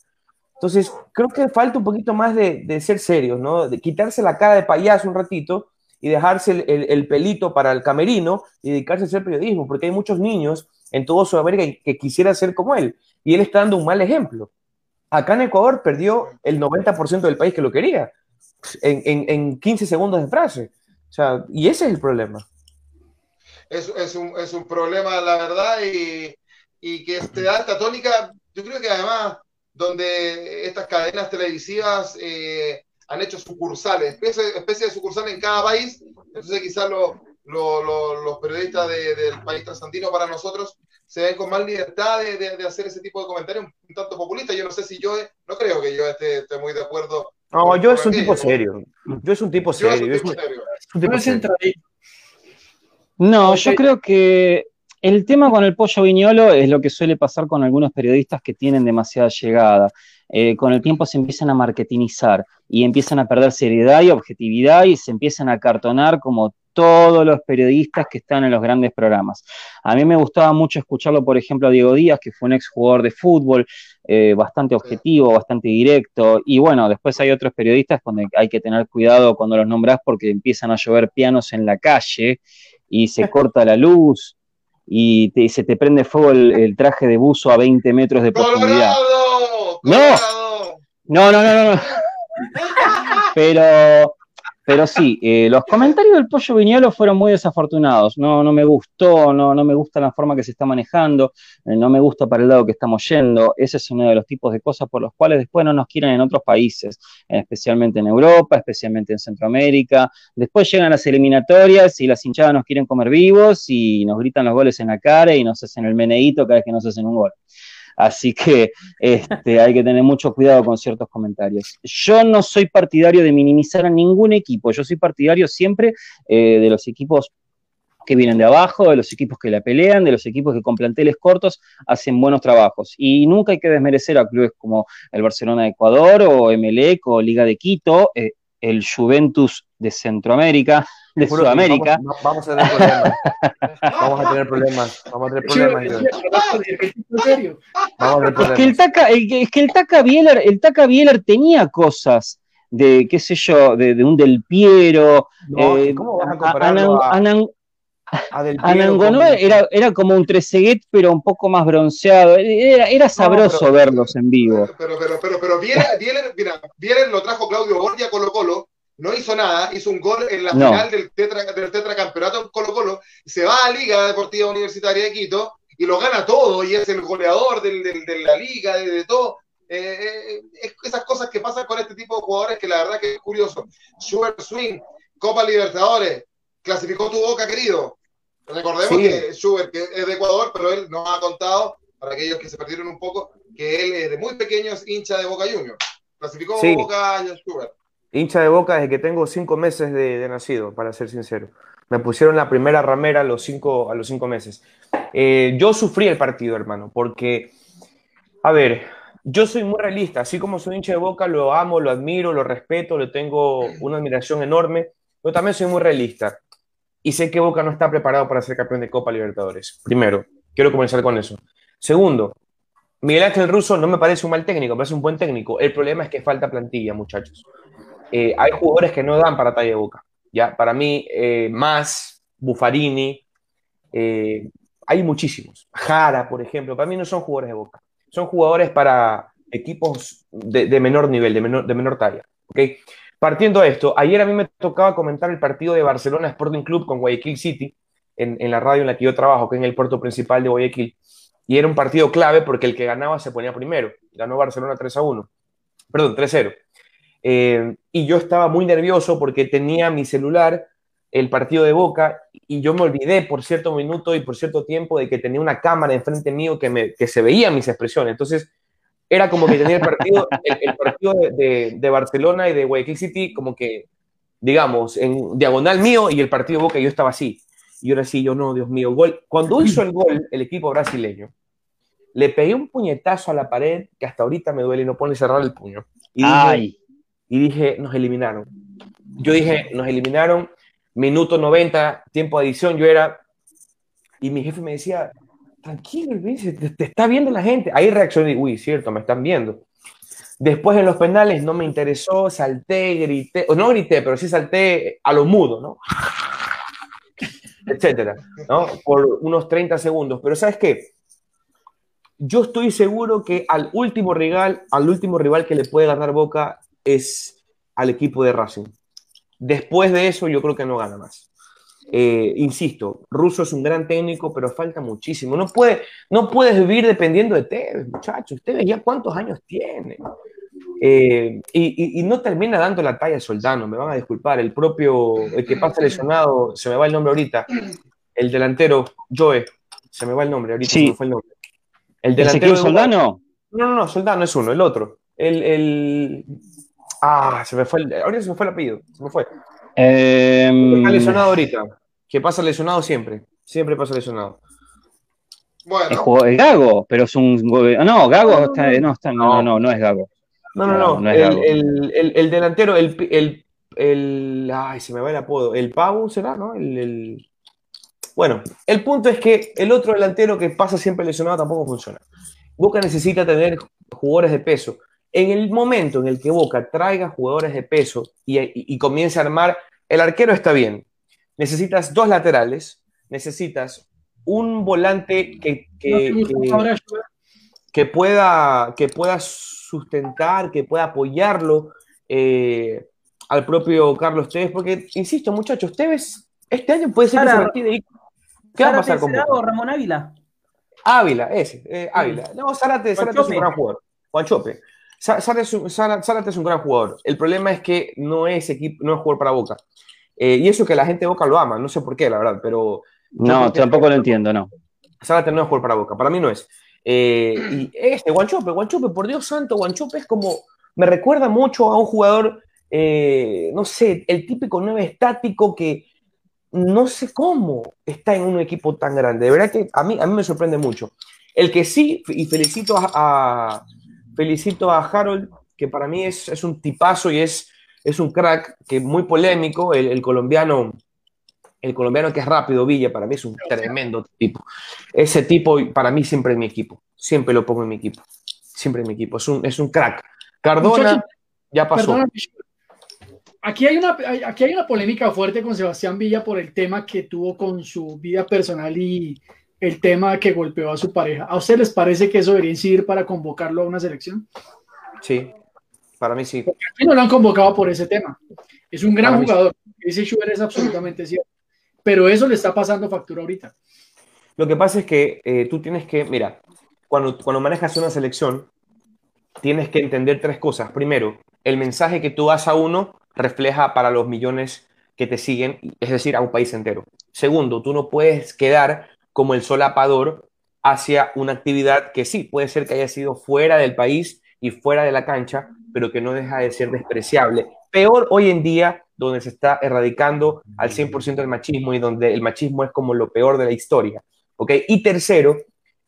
Entonces, creo que falta un poquito más de, ser serios, ¿no? De quitarse la cara de payaso un ratito y dejarse el, pelito para el camerino y dedicarse a hacer periodismo, porque hay muchos niños en todo Sudamérica que quisieran ser como él y él está dando un mal ejemplo. Acá en Ecuador perdió el 90% del país que lo quería en, 15 segundos de frase. O sea, y ese es el problema. Es, es, un, es un, problema, la verdad, y, y que este alta tónica, yo creo que además, donde estas cadenas televisivas eh, han hecho sucursales, especie, especie, de sucursales en cada país, entonces quizás los periodistas del país trasandino para nosotros se ven con más libertad de, de, hacer ese tipo de comentarios un tanto populistas. Yo no sé si yo, no creo que yo esté, muy de acuerdo. No, yo es un tipo serio. Yo es un tipo serio. Es un tipo serio. No, yo creo que el tema con el pollo viñolo es lo que suele pasar con algunos periodistas que tienen demasiada llegada. Eh, con el tiempo se empiezan a marketingizar y empiezan a perder seriedad y objetividad y se empiezan a cartonar como todos los periodistas que están en los grandes programas. A mí me gustaba mucho escucharlo, por ejemplo, a Diego Díaz, que fue un exjugador de fútbol, eh, bastante objetivo, bastante directo. Y bueno, después hay otros periodistas donde hay que tener cuidado cuando los nombras porque empiezan a llover pianos en la calle y se corta la luz y se te prende fuego el, traje de buzo a 20 metros de profundidad. No, no, no, no, no. Pero pero sí, eh, los comentarios del Pollo Viñolo fueron muy desafortunados. No, no me gustó, no, no me gusta la forma que se está manejando, eh, no me gusta para el lado que estamos yendo. Ese es uno de los tipos de cosas por los cuales después no nos quieren en otros países, especialmente en Europa, especialmente en Centroamérica. Después llegan las eliminatorias y las hinchadas nos quieren comer vivos y nos gritan los goles en la cara y nos hacen el meneíto cada vez que nos hacen un gol. Así que este, hay que tener mucho cuidado con ciertos comentarios. Yo no soy partidario de minimizar a ningún equipo, yo soy partidario siempre eh, de los equipos que vienen de abajo, de los equipos que la pelean, de los equipos que con planteles cortos hacen buenos trabajos. Y nunca hay que desmerecer a clubes como el Barcelona de Ecuador o Emelec o Liga de Quito, eh, el Juventus de Centroamérica, de Sudamérica. Vamos, a tener problemas. vamos a tener problemas. Vamos a tener problemas. Es que el Taca, es que el Taca Bieler, el Taca Bieler tenía cosas de, qué sé yo, de, un Del Piero. Eh, ¿Cómo vas a compararlo Anangonó era, era como un treseguet, pero un poco más bronceado. Era, era sabroso verlos en vivo. Pero, pero, pero, pero Bieler, lo trajo Claudio Borgia Colo Colo, no hizo nada, hizo un gol en la final del, tetra, del tetracampeonato en Colo Colo, se va a Liga Deportiva Universitaria de Quito y lo gana todo y es el goleador del, de la liga, de, todo. Eh, eh, esas cosas que pasan con este tipo de jugadores que la verdad que es curioso. Schubert Swing, Copa Libertadores, clasificó tu boca, querido. Recordemos que Schubert que es de Ecuador, pero él nos ha contado, para aquellos que se perdieron un poco, que él es de muy pequeño es hincha de Boca Junior. Clasificó Boca Schubert. Hincha de Boca desde que tengo cinco meses de, nacido, para ser sincero. Me pusieron la primera ramera a los cinco, a los cinco meses. Eh, yo sufrí el partido, hermano, porque, a ver, yo soy muy realista, así como soy hincha de Boca, lo amo, lo admiro, lo respeto, le tengo una admiración enorme, yo también soy muy realista y sé que Boca no está preparado para ser campeón de Copa Libertadores. Primero, quiero comenzar con eso. Segundo, Miguel Ángel Russo no me parece un mal técnico, me parece un buen técnico. El problema es que falta plantilla, muchachos. Eh, hay jugadores que no dan para talla de Boca. Ya, para mí, eh, más Buffarini, eh, hay muchísimos. Jara, por ejemplo, para mí no son jugadores de Boca. Son jugadores para equipos de, menor nivel, de menor, de menor talla. ¿okay? Partiendo de esto, ayer a mí me tocaba comentar el partido de Barcelona Sporting Club con Guayaquil City, en, la radio en la que yo trabajo, que es en el puerto principal de Guayaquil. Y era un partido clave porque el que ganaba se ponía primero. Ganó Barcelona 3 a 1. Perdón, 3 0. Eh, y yo estaba muy nervioso porque tenía mi celular, el partido de Boca, y yo me olvidé por cierto minuto y por cierto tiempo de que tenía una cámara enfrente mío que, me, que se veía mis expresiones. Entonces, era como que tenía el partido, el, partido de, Barcelona y de Guayaquil City como que, digamos, en diagonal mío y el partido de Boca yo estaba así. Y ahora sí, yo no, Dios mío, gol. Cuando hizo el gol el equipo brasileño, le pegué un puñetazo a la pared que hasta ahorita me duele y no pone cerrar el puño. Y dije, y dije, nos eliminaron. Yo dije, nos eliminaron, minuto 90, tiempo de adición, yo era, y mi jefe me decía, tranquilo, te, está viendo la gente. Ahí reaccioné, uy, cierto, me están viendo. Después en los penales no me interesó, salté, grité, o no grité, pero sí salté a lo mudo, ¿no? Etcétera, ¿no? Por unos 30 segundos. Pero ¿sabes qué? Yo estoy seguro que al último rival, al último rival que le puede ganar Boca es al equipo de Racing. Después de eso, yo creo que no gana más. Eh, insisto, Russo es un gran técnico, pero falta muchísimo. No, puede, no puedes vivir dependiendo de Tevez, muchachos. Tevez ya cuántos años tiene. Eh, y, no termina dando la talla Soldano, me van a disculpar. El propio, el que pasa lesionado, se me va el nombre ahorita. El delantero, Joe, se me va el nombre ahorita. Sí. fue el nombre. El delantero. Soldano? No, no, no, Soldano es uno, el otro. El, el... Ah, se me fue el... Ahorita se me fue el apellido, se me fue. Eh, está lesionado ahorita. Que pasa lesionado siempre. Siempre pasa lesionado. Bueno. Es, Gago, pero es un. No, Gago está, no, está, no, no, no, es Gago. No, no, no. el, el, el, delantero, el, el, Ay, se me va el apodo. El Pau será, ¿no? El, Bueno, el punto es que el otro delantero que pasa siempre lesionado tampoco funciona. Boca necesita tener jugadores de peso. En el momento en el que Boca traiga jugadores de peso y, y comience a armar, el arquero está bien. Necesitas dos laterales, necesitas un volante que, que, pueda, que pueda sustentar, que pueda apoyarlo eh, al propio Carlos Tevez, porque, insisto, muchachos, Tevez este año puede ser que ¿Qué va a pasar con Ramón Ávila? Ávila, ese, eh, Ávila. No, Zárate, es un gran jugador. Juan Chope. Zárate es, un, gran jugador. El problema es que no es equipo, no es jugador para Boca. Eh, y eso que la gente de Boca lo ama, no sé por qué, la verdad, pero... No, tampoco lo entiendo, no. Zárate no es jugador para Boca, para mí no es. Eh, y este, Guanchope, Guanchope, por Dios santo, Guanchope es como... Me recuerda mucho a un jugador, eh, no sé, el típico nueve estático que no sé cómo está en un equipo tan grande. De verdad que a mí, a mí me sorprende mucho. El que sí, y felicito a felicito a Harold, que para mí es, es un tipazo y es, es un crack, que muy polémico, el, colombiano, el colombiano que es rápido, Villa, para mí es un tremendo tipo. Ese tipo para mí siempre en mi equipo, siempre lo pongo en mi equipo, siempre en mi equipo, es un, es un crack. Cardona ya pasó. aquí hay, una, aquí hay una polémica fuerte con Sebastián Villa por el tema que tuvo con su vida personal y el tema que golpeó a su pareja. ¿A ustedes les parece que eso debería incidir para convocarlo a una selección? Sí, para mí sí. Porque aquí no lo han convocado por ese tema. Es un gran jugador. Ese Schubert es absolutamente cierto. Pero eso le está pasando factura ahorita. Lo que pasa es que eh, tú tienes que, mira, cuando, cuando manejas una selección, tienes que entender tres cosas. Primero, el mensaje que tú das a uno refleja para los millones que te siguen, es decir, a un país entero. Segundo, tú no puedes quedar como el solapador hacia una actividad que sí, puede ser que haya sido fuera del país y fuera de la cancha, pero que no deja de ser despreciable. Peor hoy en día, donde se está erradicando al 100% el machismo y donde el machismo es como lo peor de la historia. ¿ok? Y tercero,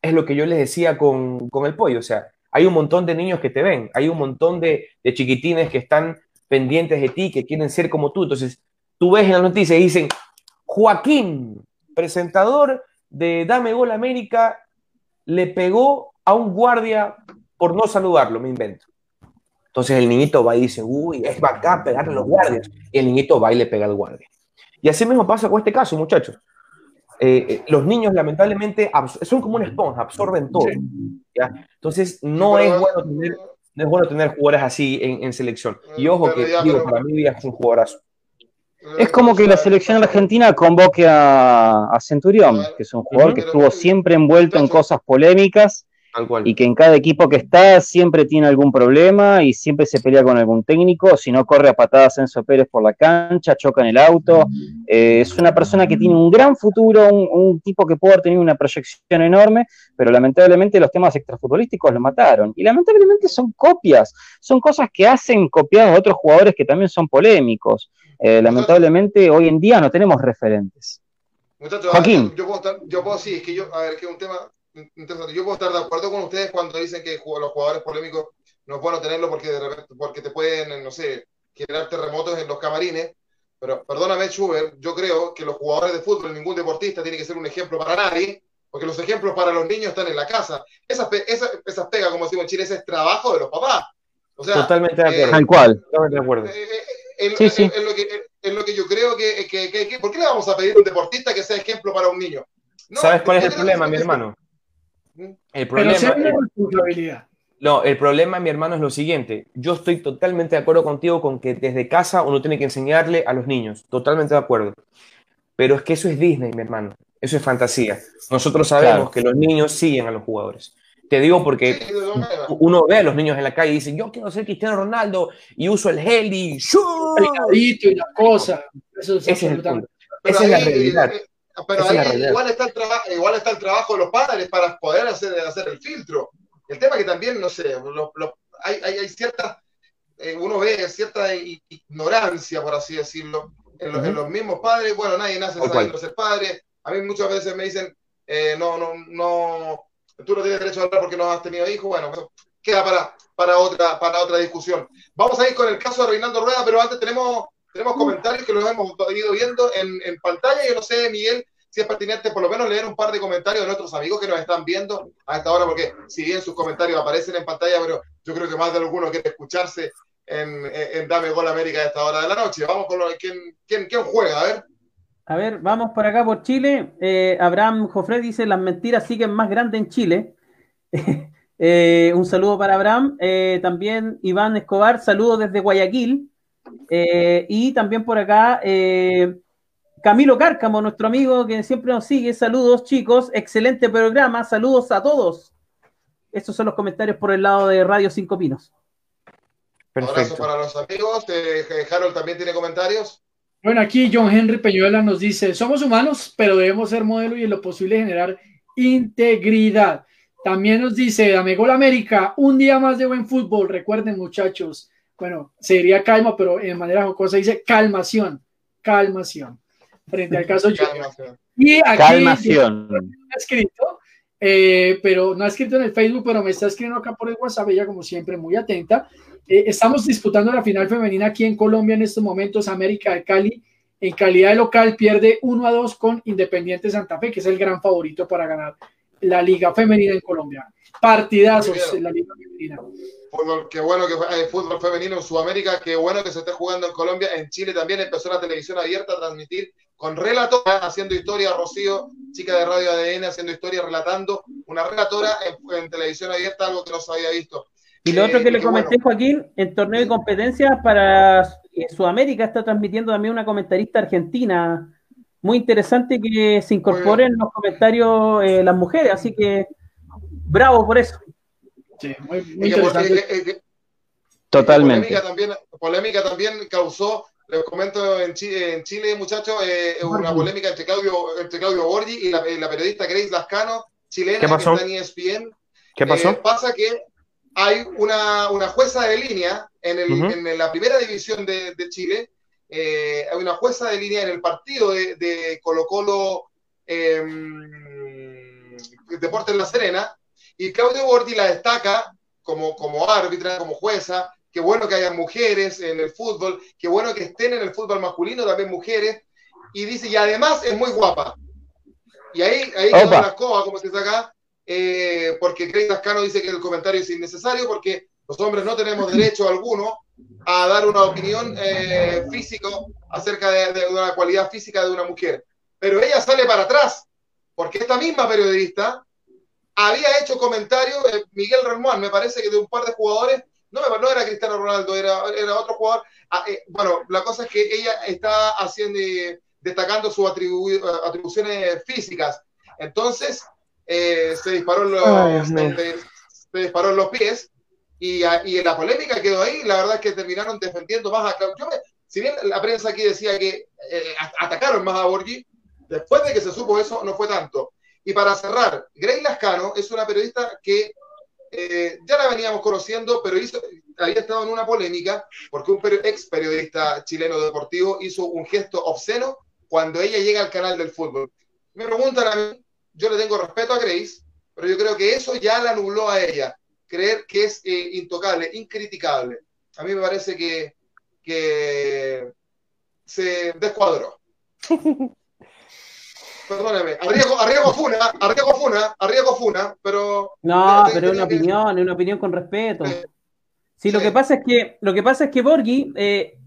es lo que yo les decía con, con el pollo, o sea, hay un montón de niños que te ven, hay un montón de, de, chiquitines que están pendientes de ti, que quieren ser como tú. Entonces, tú ves en la noticia y dicen, Joaquín, presentador de Dame Gol América, le pegó a un guardia por no saludarlo, me invento. Entonces el niñito va y dice, uy, es bacán pegarle a los guardias. Y el niñito va y le pega al guardia. Y así mismo pasa con este caso, muchachos. Eh, eh, los niños lamentablemente son como una esponja, absorben todo. ¿ya? Entonces no es, bueno tener, no es bueno tener jugadores así en, en selección. Y ojo que digo, para mí es un jugadorazo. Es como que la selección argentina convoque a, a Centurión, que es un jugador que estuvo siempre envuelto en cosas polémicas y que en cada equipo que está siempre tiene algún problema y siempre se pelea con algún técnico, si no corre a patadas Enzo Pérez por la cancha, choca en el auto. Eh, es una persona que tiene un gran futuro, un, un, tipo que puede haber tenido una proyección enorme, pero lamentablemente los temas extrafutbolísticos lo mataron. Y lamentablemente son copias, son cosas que hacen copiados a otros jugadores que también son polémicos. Eh, lamentablemente hoy en día no tenemos referentes. Muchachos, Joaquín. Yo puedo, estar, yo puedo, sí, es que yo, a ver, que un tema interesante. Yo puedo estar de acuerdo con ustedes cuando dicen que los jugadores polémicos no es bueno tenerlo porque, de repente, porque te pueden, no sé, generar terremotos en los camarines. Pero perdóname, Schubert, yo creo que los jugadores de fútbol, ningún deportista tiene que ser un ejemplo para nadie, porque los ejemplos para los niños están en la casa. Esas esa, esa pegas, como decimos en Chile, ese es trabajo de los papás. O sea, Totalmente de acuerdo. Tal cual. Totalmente de acuerdo. Eh, en, sí, sí. En, lo que, en, lo que, yo creo que, que, que, que, ¿Por qué le vamos a pedir a un deportista que sea ejemplo para un niño? No, ¿Sabes cuál es el problema, mi hermano? El problema, Pero responsabilidad. No, el problema, mi hermano, es lo siguiente. Yo estoy totalmente de acuerdo contigo con que desde casa uno tiene que enseñarle a los niños. Totalmente de acuerdo. Pero es que eso es Disney, mi hermano. Eso es fantasía. Nosotros sabemos claro. que los niños siguen a los jugadores. Te digo porque uno ve a los niños en la calle y dice, yo quiero ser Cristiano Ronaldo y uso el gel y... y la cosa. Eso es Ese es el punto. Esa es la realidad. Pero ahí igual está, el igual está el trabajo de los padres para poder hacer, hacer el filtro. El tema que también, no sé, lo, lo, hay, hay, hay, cierta, eh, uno ve cierta ignorancia, por así decirlo, en, los, uh -huh. en los mismos padres. Bueno, nadie nace sabiendo ser padre. A mí muchas veces me dicen, eh, no, no, no, tú no tienes derecho a hablar porque no has tenido hijos. Bueno, eso queda para, para, otra, para otra discusión. Vamos a ir con el caso de Reinaldo Rueda, pero antes tenemos tenemos comentarios que los hemos ido viendo en, en, pantalla. Yo no sé, Miguel, si es pertinente por lo menos leer un par de comentarios de nuestros amigos que nos están viendo a esta hora, porque si bien sus comentarios aparecen en pantalla, pero yo creo que más de alguno quiere escucharse en, en, en Dame Gol América a esta hora de la noche. Vamos con lo, ¿quién, quién, quién juega, a ver. A ver, vamos por acá por Chile. Eh, Abraham Jofre dice: Las mentiras siguen más grandes en Chile. eh, un saludo para Abraham. Eh, también Iván Escobar, saludos desde Guayaquil. Eh, y también por acá, eh, Camilo Cárcamo, nuestro amigo que siempre nos sigue. Saludos, chicos. Excelente programa. Saludos a todos. Estos son los comentarios por el lado de Radio Cinco Pinos. Perfecto. Abrazo para los amigos. Eh, Harold también tiene comentarios. Bueno, aquí John Henry Peñuela nos dice: Somos humanos, pero debemos ser modelo y en lo posible generar integridad. También nos dice Amigol América: Un día más de buen fútbol. Recuerden, muchachos bueno, se diría calma, pero en manera jocosa dice calmación, calmación, frente al caso calmación. Y aquí calmación. ha escrito, eh, pero no ha escrito en el Facebook, pero me está escribiendo acá por el WhatsApp, ella como siempre muy atenta. Eh, estamos disputando la final femenina aquí en Colombia en estos momentos, América de Cali, en calidad de local, pierde 1 a 2 con Independiente Santa Fe, que es el gran favorito para ganar la Liga Femenina en Colombia. Partidazos en la Liga Femenina. Fútbol, qué bueno que hay fútbol femenino en Sudamérica, qué bueno que se esté jugando en Colombia. En Chile también empezó la televisión abierta a transmitir con relatora, haciendo historia, Rocío, chica de Radio ADN, haciendo historia, relatando, una relatora en, televisión abierta, algo que no se había visto. Y lo otro que le comenté, Joaquín, en torneo de competencias para eh, Sudamérica está transmitiendo también una comentarista argentina muy interesante que se incorporen en los comentarios eh, las mujeres, así que bravo por eso. Sí, muy, interesante. Totalmente. Polémica también, polémica también causó, les comento en Chile, en Chile muchachos, eh, una polémica entre Claudio, entre Claudio Borgi y la, periodista Grace Lascano, chilena, que está en ESPN. ¿Qué pasó? pasa que hay una, una jueza de línea en, el, en la primera división de, de Chile eh, hay una jueza de línea en el partido de, Colo Colo eh, Deportes La Serena, y Claudio Bordi la destaca como, como árbitra, como jueza, qué bueno que haya mujeres en el fútbol, qué bueno que estén en el fútbol masculino también mujeres, y dice, y además es muy guapa. Y ahí, ahí quedó la escoba, como se dice acá, eh, porque Craig Lascano dice que el comentario es innecesario porque los hombres no tenemos derecho alguno a dar una opinión eh, físico acerca de, una cualidad física de una mujer. Pero ella sale para atrás, porque esta misma periodista había hecho comentarios, eh, Miguel Ramón, me parece que de un par de jugadores, no, no era Cristiano Ronaldo, era, era otro jugador. Ah, eh, bueno, la cosa es que ella está haciendo, destacando sus atribuciones físicas. Entonces, se, disparó los, se disparó en los pies y, y, la polémica quedó ahí, la verdad es que terminaron defendiendo más a Claudio. Si bien la prensa aquí decía que eh, atacaron más a Borgi, después de que se supo eso, no fue tanto. Y para cerrar, Grey Lascano es una periodista que eh, ya la veníamos conociendo, pero hizo, había estado en una polémica porque un ex periodista chileno deportivo hizo un gesto obsceno cuando ella llega al canal del fútbol. Me preguntan a mí, yo le tengo respeto a Grace, pero yo creo que eso ya la nubló a ella creer que es eh, intocable, incriticable. A mí me parece que, que se descuadró. Perdóname, arriesgo, arriesgo funa, arriesgo funa, arriesgo funa, pero... No, pero es una opinión, es una opinión con respeto. Sí, lo que pasa es que, lo que pasa es que Borghi eh,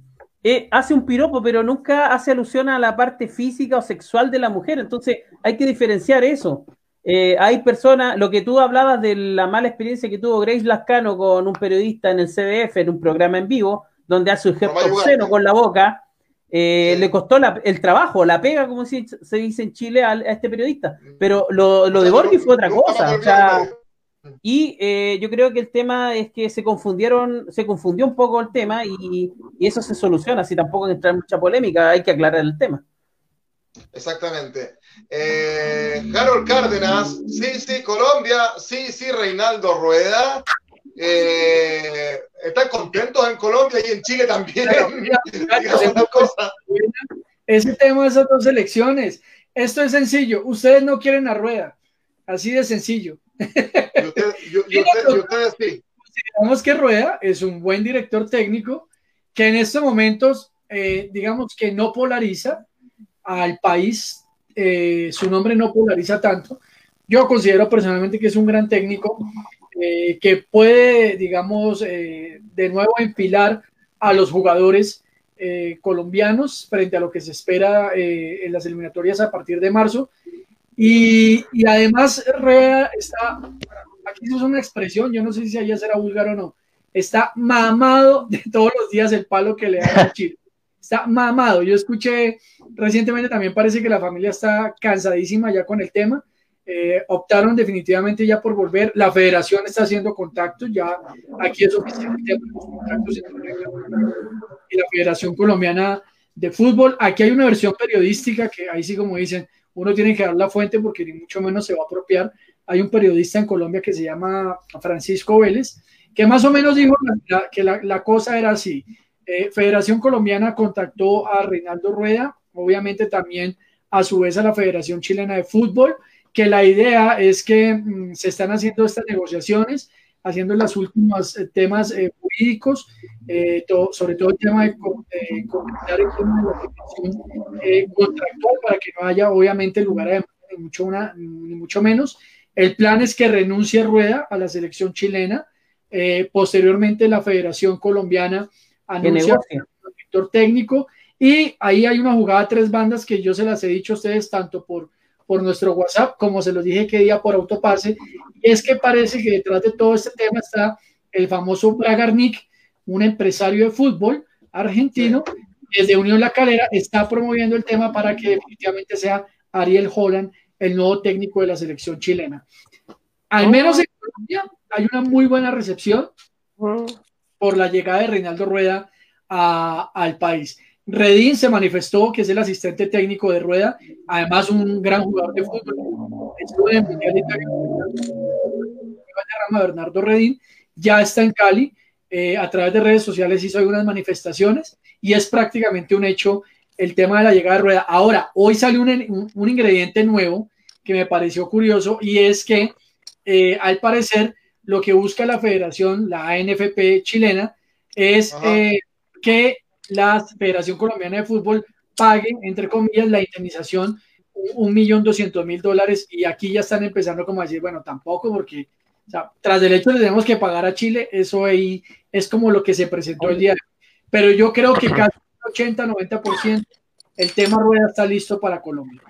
eh, hace un piropo, pero nunca hace alusión a la parte física o sexual de la mujer. Entonces hay que diferenciar eso. Eh, hay personas, lo que tú hablabas de la mala experiencia que tuvo Grace Lascano con un periodista en el CDF, en un programa en vivo, donde hace un gesto obsceno con la boca, eh, le costó el trabajo, la pega, como se, dice en Chile, a, este periodista. Pero lo, de Borghi fue otra cosa. Y eh, yo creo que el tema es que se confundieron, se confundió un poco el tema y, y eso se soluciona, si tampoco entra en mucha polémica, hay que aclarar el tema. Exactamente. Eh, Harold Cárdenas, sí, sí, Colombia, sí, sí, Reinaldo Rueda. Eh, están contentos en Colombia y en Chile también. Ese tema de esas dos elecciones. Esto es sencillo. Ustedes no quieren a Rueda. Así de sencillo. Y, ustedes sí. Consideramos que Rueda es un buen director técnico que en estos momentos, eh, digamos que no polariza, al país, eh, su nombre no polariza tanto. Yo considero personalmente que es un gran técnico eh, que puede, digamos, de nuevo empilar a los jugadores colombianos frente a lo que se espera en las eliminatorias a partir de marzo. Y, y además, Rea está, aquí es una expresión, yo no sé si allá será búlgaro o no, está mamado de todos los días el palo que le da a Chile está mamado. Yo escuché recientemente también parece que la familia está cansadísima ya con el tema. Eh, optaron definitivamente ya por volver. La federación está haciendo contactos, ya aquí es oficial y la Federación Colombiana de Fútbol. Aquí hay una versión periodística que ahí sí, como dicen, uno tiene que dar la fuente porque ni mucho menos se va a apropiar. Hay un periodista en Colombia que se llama Francisco Vélez, que más o menos dijo que la, cosa era así. Eh, Federación Colombiana contactó a Reinaldo Rueda, obviamente también a su vez a la Federación Chilena de Fútbol, que la idea es que mm, se están haciendo estas negociaciones, haciendo los últimos eh, temas eh, jurídicos, sobre todo el tema de, completar el tema de la contractual para que no haya obviamente lugar a ni mucho, una, ni mucho menos, El plan es que renuncie Rueda a la selección chilena. Eh, posteriormente, la Federación Colombiana anuncia el director técnico. Y ahí hay una jugada a tres bandas que yo se las he dicho a ustedes tanto por, por nuestro WhatsApp como se los dije que día por autopase. Y es que parece que detrás de todo este tema está el famoso Bragarnik, un empresario de fútbol argentino, desde Unión La Calera, está promoviendo el tema para que definitivamente sea Ariel Holland el nuevo técnico de la selección chilena. Al menos en Colombia hay una muy buena recepción por la llegada de Reinaldo Rueda al país. Redín se manifestó que es el asistente técnico de Rueda, además un gran jugador de fútbol. Estuvo en el Mundial de Bernardo Redín ya está en Cali. Eh, a través de redes sociales hizo algunas manifestaciones y es prácticamente un hecho el tema de la llegada de Rueda. Ahora, hoy salió un, un, ingrediente nuevo que me pareció curioso y es que eh, al parecer lo que busca la federación, la ANFP chilena, es eh, que la Federación Colombiana de Fútbol pague, entre comillas, la indemnización un millón doscientos mil dólares y aquí ya están empezando como a decir, bueno, tampoco porque tras el hecho de tenemos que pagar a Chile, eso ahí es como lo que se presentó el día. Pero yo creo que casi 80-90% el tema rueda está listo para Colombia.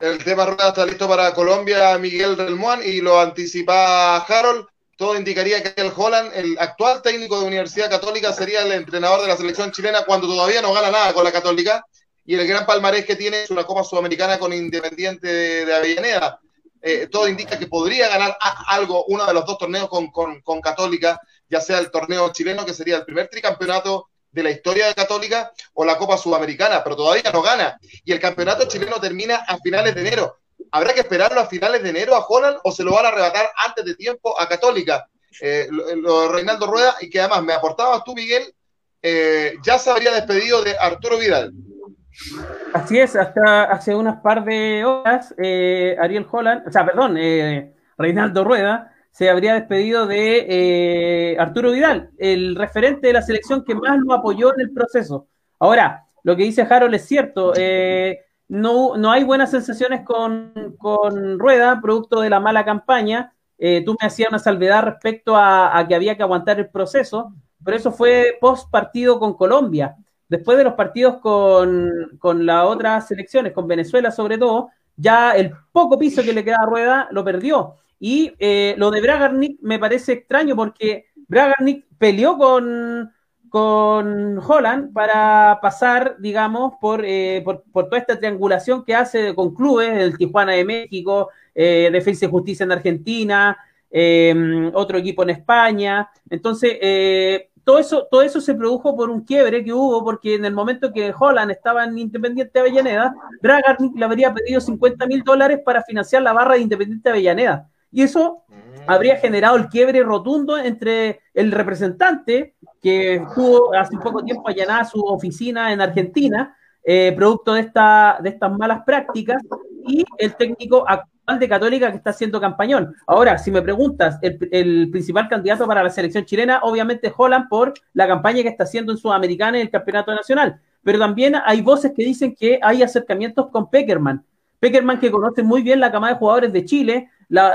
El tema rueda está listo para Colombia, Miguel Relmuán, y lo anticipa Harold. Todo indicaría que el Holland, el actual técnico de Universidad Católica, sería el entrenador de la selección chilena cuando todavía no gana nada con la Católica. Y el gran palmarés que tiene es una Copa Sudamericana con Independiente de Avellaneda. Eh, todo indica que podría ganar algo, uno de los dos torneos con, con, Católica, ya sea el torneo chileno, que sería el primer tricampeonato de la historia de Católica, o la Copa Sudamericana, pero todavía no gana. Y el campeonato chileno termina a finales de enero. ¿Habrá que esperarlo a finales de enero a Holland o se lo van a arrebatar antes de tiempo a Católica? Eh, lo, de Reinaldo Rueda, y que además me aportabas tú, Miguel, eh, ya se habría despedido de Arturo Vidal. Así es, hasta hace unas par de horas, eh, Ariel Holland, o sea, perdón, eh, Reinaldo Rueda, se habría despedido de eh, Arturo Vidal, el referente de la selección que más lo apoyó en el proceso. Ahora, lo que dice Harold es cierto, no, no hay buenas sensaciones con, con, Rueda, producto de la mala campaña. tú me hacías una salvedad respecto a, a que había que aguantar el proceso, pero eso fue post partido con Colombia después de los partidos con, con las otras selecciones, con Venezuela sobre todo, ya el poco piso que le queda a Rueda lo perdió. Y eh, lo de Bragarnik me parece extraño porque Bragarnik peleó con, con Holland para pasar, digamos, por, eh, por, toda esta triangulación que hace con clubes, el Tijuana de México, eh, Defensa y Justicia en Argentina, otro equipo en España. Entonces, todo eso, todo eso se produjo por un quiebre que hubo, porque en el momento que Holland estaba en Independiente Avellaneda, Bragarnik le habría pedido 50 mil dólares para financiar la barra de Independiente Avellaneda. Y eso mm. habría generado el quiebre rotundo entre el representante, que estuvo hace poco tiempo allanada su oficina en Argentina, eh, producto de, esta, de estas malas prácticas, y el técnico actual de Católica que está haciendo campañón. Ahora, si me preguntas, el, principal candidato para la selección chilena, obviamente es Holland por la campaña que está haciendo en Sudamericana y el Campeonato Nacional. Pero también hay voces que dicen que hay acercamientos con Peckerman. Peckerman que conoce muy bien la camada de jugadores de Chile,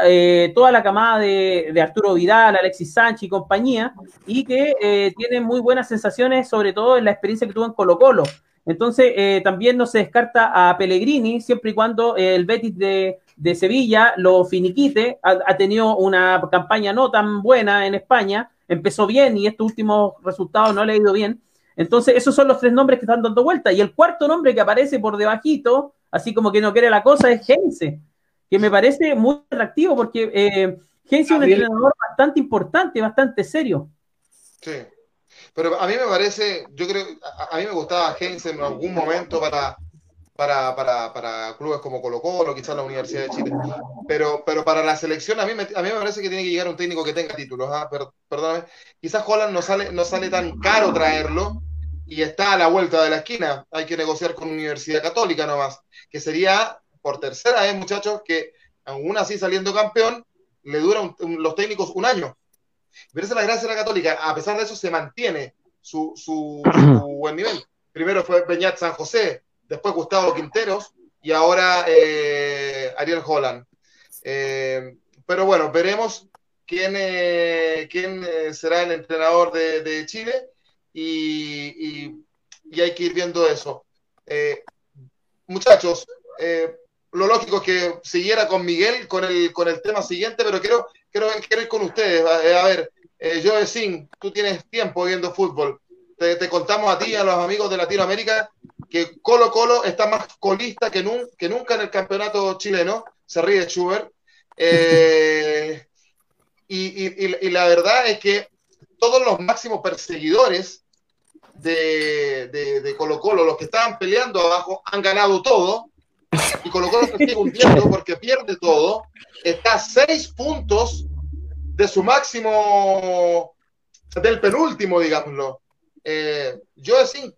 eh, toda la camada de, Arturo Vidal, Alexis Sánchez y compañía, y que eh, tiene muy buenas sensaciones, sobre todo en la experiencia que tuvo en Colo Colo. Entonces, eh, también no se descarta a Pellegrini, siempre y cuando el Betis de, de Sevilla lo finiquite, ha, tenido una campaña no tan buena en España, empezó bien y estos últimos resultados no le ha ido bien. Entonces, esos son los tres nombres que están dando vuelta. Y el cuarto nombre que aparece por debajito, así como que no quiere la cosa, es Heinze, que me parece muy atractivo porque eh, Heinze es un entrenador bastante importante, bastante serio. Sí. Pero a mí me parece, yo creo, a, mí me gustaba Heinze en algún momento para, para, para, para, clubes como Colo Colo, quizás la Universidad de Chile. Pero, pero para la selección, a mí, me, a mí me parece que tiene que llegar un técnico que tenga títulos. ¿ah? perdóname. Quizás Holland no sale, no sale tan caro traerlo y está a la vuelta de la esquina. Hay que negociar con Universidad Católica nomás, que sería por tercera vez, muchachos, que aún así saliendo campeón, le duran los técnicos un año. Pero esa es la gracia de la Católica. A pesar de eso, se mantiene su, su, su buen nivel. Primero fue Peñat San José, después Gustavo Quinteros y ahora eh, Ariel Holland. Eh, pero bueno, veremos quién, eh, quién será el entrenador de, Chile y, hay que ir viendo eso. muchachos, lo lógico es que siguiera con Miguel con el, con el tema siguiente, pero quiero, quiero, ir con ustedes. A, ver, Joe Sin, tú tienes tiempo viendo fútbol. Te, contamos a ti y a los amigos de Latinoamérica que Colo Colo está más colista que, nunca en el campeonato chileno. Se ríe Schubert. Eh, y, la verdad es que todos los máximos perseguidores de, de, Colo Colo, los que estaban peleando abajo, han ganado todo. Y Colo Colo se sigue hundiendo porque pierde todo. Está a seis puntos de su máximo, del penúltimo, digámoslo. Eh, yo decía,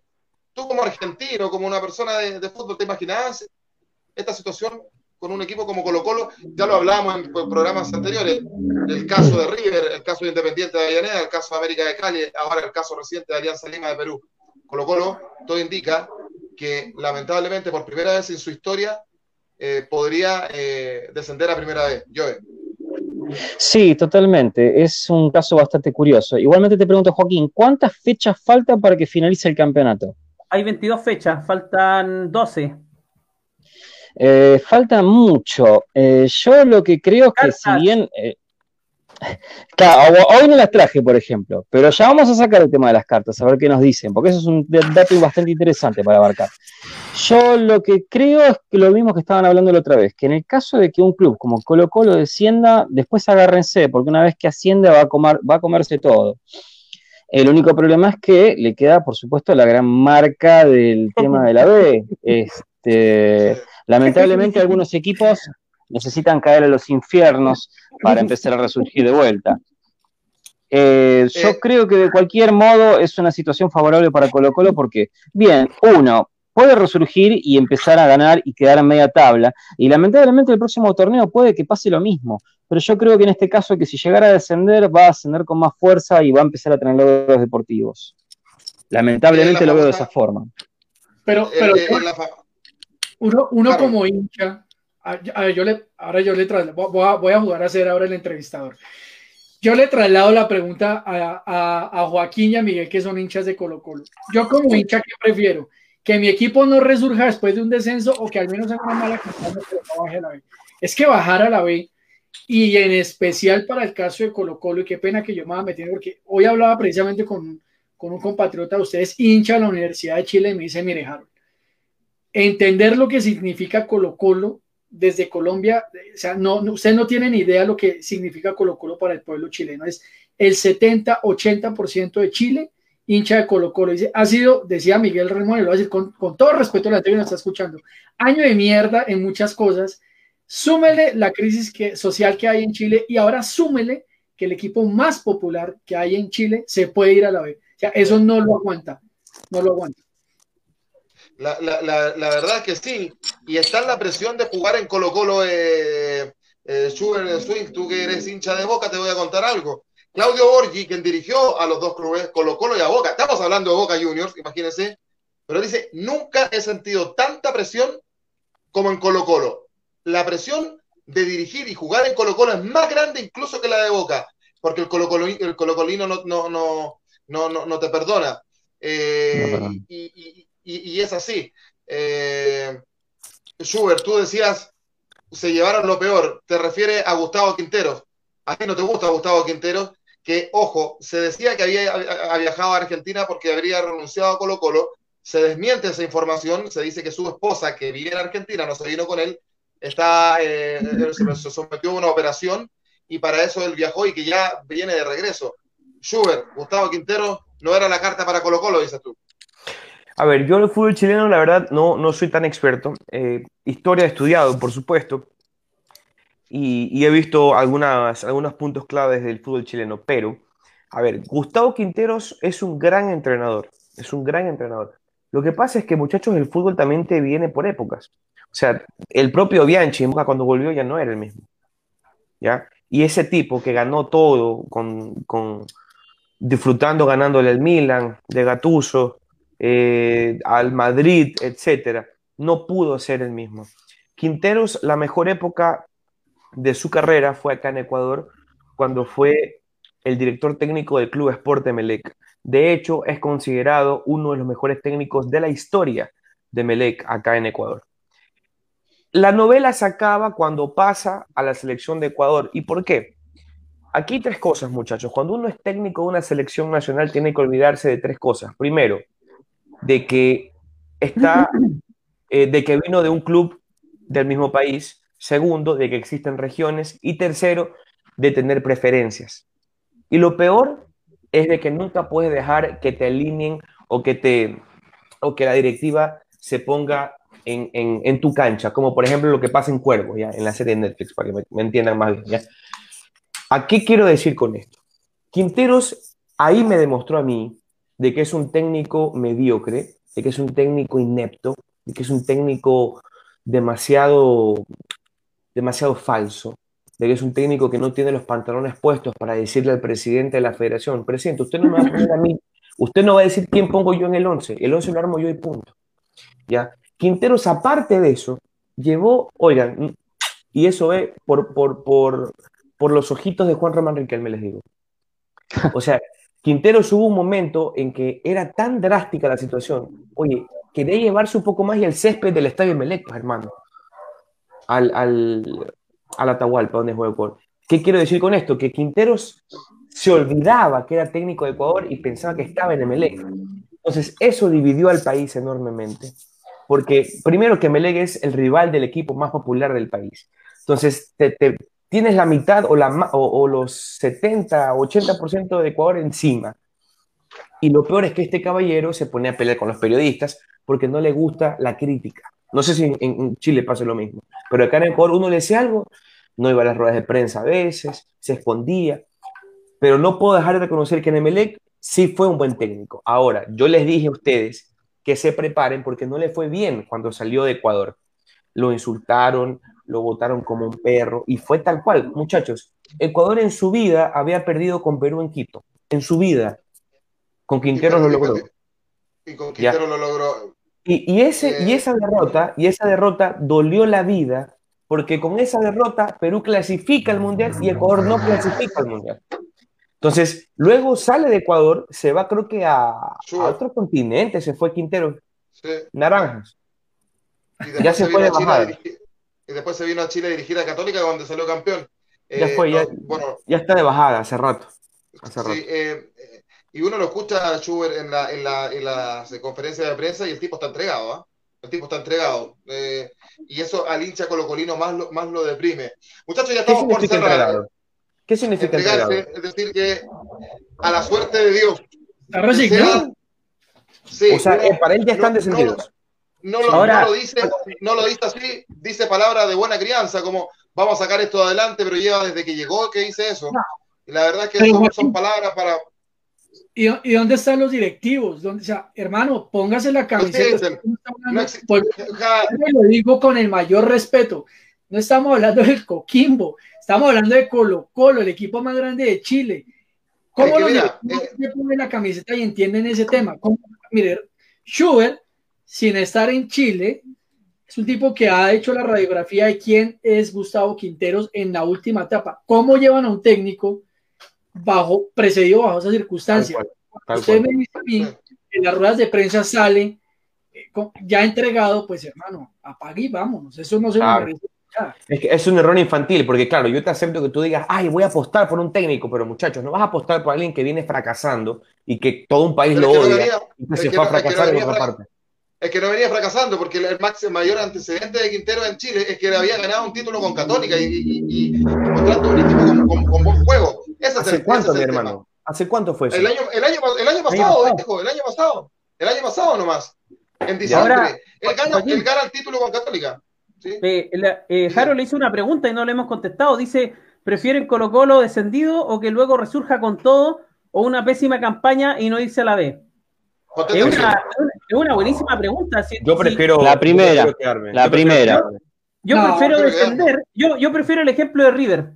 tú como argentino, como una persona de, fútbol, ¿te imaginabas esta situación con un equipo como Colo Colo? Ya lo hablábamos en, programas anteriores, el caso de River, el caso de Independiente de Avellaneda, el caso de América de Cali, ahora el caso reciente de Alianza Lima de Perú. Colo Colo, todo indica que lamentablemente por primera vez en su historia eh, podría eh, descender a primera vez. Joe. Sí, totalmente. Es un caso bastante curioso. Igualmente te pregunto, Joaquín, ¿cuántas fechas faltan para que finalice el campeonato? hay 22 fechas, faltan 12. Eh, falta mucho. Eh, yo lo que creo es que si bien... Claro, hoy no las traje, por ejemplo, pero ya vamos a sacar el tema de las cartas, a ver qué nos dicen, porque eso es un dato bastante interesante para abarcar. Yo lo que creo es que lo mismo que estaban hablando la otra vez, que en el caso de que un club como Colo Colo descienda, después agárrense, porque una vez que asciende va a, comer, va a comerse todo. El único problema es que le queda, por supuesto, la gran marca del tema de la B. Este, lamentablemente algunos equipos necesitan caer a los infiernos para empezar a resurgir de vuelta. Eh, yo eh. creo que de cualquier modo es una situación favorable para Colo Colo porque, bien, uno, puede resurgir y empezar a ganar y quedar en media tabla. Y lamentablemente el próximo torneo puede que pase lo mismo pero yo creo que en este caso que si llegara a descender va a ascender con más fuerza y va a empezar a tener logros deportivos. Lamentablemente lo veo de esa forma. Pero, pero uno, uno como hincha, yo le, ahora yo le traslado, voy a, jugar a ser ahora el entrevistador. Yo le traslado la pregunta a, a, Joaquín y a Miguel, que son hinchas de Colo Colo. Yo como hincha, ¿qué prefiero? ¿Que mi equipo no resurja después de un descenso o que al menos haga una mala campaña pero no baje la B? Es que bajar a la B y en especial para el caso de Colo Colo, y qué pena que yo me metido, porque hoy hablaba precisamente con, con un compatriota de ustedes, hincha de la Universidad de Chile, y me dice, mire, Harold, entender lo que significa Colo Colo desde Colombia, o sea, no, no tiene ni idea lo que significa Colo Colo para el pueblo chileno, es el 70-80% de Chile hincha de Colo Colo. Dice, ha sido, decía Miguel Ramón, lo decir con, con todo respeto a la gente que nos está escuchando, año de mierda en muchas cosas, súmele la crisis que, social que hay en Chile y ahora súmele que el equipo más popular que hay en Chile se puede ir a la B. O sea, eso no lo aguanta, no lo aguanta. La, la, la, la verdad es que sí, y está en la presión de jugar en Colo Colo, eh, eh, Swing, tú que eres hincha de Boca, te voy a contar algo. Claudio Borgi, quien dirigió a los dos clubes, Colo Colo y a Boca, estamos hablando de Boca Juniors, imagínense, pero dice, nunca he sentido tanta presión como en Colo Colo. La presión de dirigir y jugar en Colo Colo es más grande incluso que la de Boca, porque el, Colo el colocolino no, no, no, no, no, te perdona. Eh, y, es así. Eh, Schubert, tú decías, se llevaron lo peor, te refieres a Gustavo Quinteros. A ti no te gusta Gustavo Quinteros, que, ojo, se decía que había, viajado a Argentina porque habría renunciado a Colo Colo, se desmiente esa información, se dice que su esposa, que vive en Argentina, no se vino con él, está, eh, se sometió a una operación y para eso él viajó y que ya viene de regreso. Schubert, Gustavo Quintero, no era la carta para Colo Colo, dices tú. A ver, yo el fútbol chileno, la verdad, no, no soy tan experto. Eh, historia he estudiado, por supuesto, y, he visto algunas, algunos puntos claves del fútbol chileno, pero, a ver, Gustavo Quinteros es un gran entrenador, es un gran entrenador. Lo que pasa es que, muchachos, el fútbol también te viene por épocas. O sea, el propio Bianchi cuando volvió ya no era el mismo. ¿Ya? Y ese tipo que ganó todo, con, con disfrutando ganándole al Milan, de Gatuso, eh, al Madrid, etcétera, no pudo ser el mismo. Quinteros, la mejor época de su carrera fue acá en Ecuador, cuando fue el director técnico del Club Sport Melec. De hecho, es considerado uno de los mejores técnicos de la historia de Melec acá en Ecuador. La novela se acaba cuando pasa a la selección de Ecuador. ¿Y por qué? Aquí tres cosas, muchachos. Cuando uno es técnico de una selección nacional, tiene que olvidarse de tres cosas. Primero, de que está, eh, de que vino de un club del mismo país. Segundo, de que existen regiones. Y tercero, de tener preferencias. Y lo peor es de que nunca puedes dejar que te alineen o que, te, o que la directiva se ponga en, en, tu cancha, como por ejemplo lo que pasa en Cuervo, ¿ya? en la serie de Netflix, para que me, entiendan más bien. ¿ya? ¿A qué quiero decir con esto? Quinteros ahí me demostró a mí de que es un técnico mediocre, de que es un técnico inepto, de que es un técnico demasiado, demasiado falso, de que es un técnico que no tiene los pantalones puestos para decirle al presidente de la federación, presidente, usted no me va a poner a mí, usted no va a decir quién pongo yo en el 11, el 11 lo armo yo y punto. ¿Ya? Quinteros, aparte de eso, llevó, oigan, y eso ve por, por, por, por los ojitos de Juan Román Riquelme, les digo. O sea, Quinteros hubo un momento en que era tan drástica la situación, oye, quería llevarse un poco más y el césped del estadio Melec, pues, hermano, al, al, al Atahualpa, donde juega Ecuador. ¿Qué quiero decir con esto? Que Quinteros se olvidaba que era técnico de Ecuador y pensaba que estaba en Emelec. Entonces, eso dividió al país enormemente. Porque, primero, que Emelec es el rival del equipo más popular del país. Entonces, te, tienes la mitad o, la, o, o los 70, 80% de Ecuador encima. Y lo peor es que este caballero se pone a pelear con los periodistas porque no le gusta la crítica. No sé si en, Chile pasa lo mismo, pero acá en Ecuador uno le decía algo, no iba a las ruedas de prensa a veces, se escondía, pero no puedo dejar de reconocer que Nemelec sí fue un buen técnico. Ahora, yo les dije a ustedes que se preparen porque no le fue bien cuando salió de Ecuador. Lo insultaron, lo votaron como un perro y fue tal cual. Muchachos, Ecuador en su vida había perdido con Perú en Quito, en su vida. Con Quintero lo logró. Y con Quintero lo logró. Y, ese, y eh, esa derrota, y esa derrota dolió la vida, porque con esa derrota Perú clasifica al Mundial y Ecuador no clasifica al Mundial. Entonces, luego sale de Ecuador, se va creo que a, otro continente, se fue Quintero. Naranjas. ya se, fue de bajada. Y después se vino a Chile a dirigir a Católica, donde salió campeón. Ya fue, eh, ya, bueno, ya está de bajada hace rato. Hace sí, Eh, y uno lo escucha a Schubert en la, en la, en la conferencia de prensa y el tipo está entregado, ¿ah? El tipo está entregado. Eh, y eso al hincha colocolino más lo, más lo deprime. Muchachos, ya estamos por cerrar. ¿Qué significa entregarse? Es decir, que a la suerte de Dios. Sí, o sea, eh, para él ya están descendidos. No, lo, no, lo, dice, no lo dice así, dice palabra de buena crianza, como vamos a sacar esto adelante, pero lleva desde que llegó que dice eso. Y la verdad es que son, son palabras para, ¿Y, dónde están los directivos? ¿Dónde, o sea, hermano, póngase la camiseta. Pues, lo digo con el mayor respeto. No estamos hablando del Coquimbo, estamos hablando de Colo Colo, el equipo más grande de Chile. ¿Cómo los directivos eh, ponen la camiseta y entienden ese tema? Mire, Schubert, sin estar en Chile, es un tipo que ha hecho la radiografía de quién es Gustavo Quinteros en la última etapa. ¿Cómo llevan a un técnico? bajo, precedido bajo esa circunstancia. Usted me dice a mí, en las ruedas de prensa sale eh, ya entregado, pues hermano, apague y vámonos. Eso no se merece. Es, que es un error infantil, porque claro, yo te acepto que tú digas, ay, voy a apostar por un técnico, pero muchachos, no vas a apostar por alguien que viene fracasando y que todo un país lo odia y que se fue a fracasar en otra parte. Es que no venía fracasando, porque el máximo mayor antecedente de Quintero en Chile es que le había ganado un título con Católica y, y, y, mostrando un equipo con, con buen juego. ¿Hace cuánto, mi hermano? ¿Hace cuánto fue eso? El año, el año, el año pasado, el año pasado. El año pasado nomás. En diciembre. Ahora, él, gana, él gana el título con Católica. ¿sí? Eh, eh, Jaro le hizo una pregunta y no le hemos contestado. Dice, ¿prefieren Colo Colo descendido o que luego resurja con todo o una pésima campaña y no irse a la B? Es una, es una, buenísima pregunta. yo prefiero la primera. la primera. Yo, prefiero descender. Yo, yo prefiero el ejemplo de River.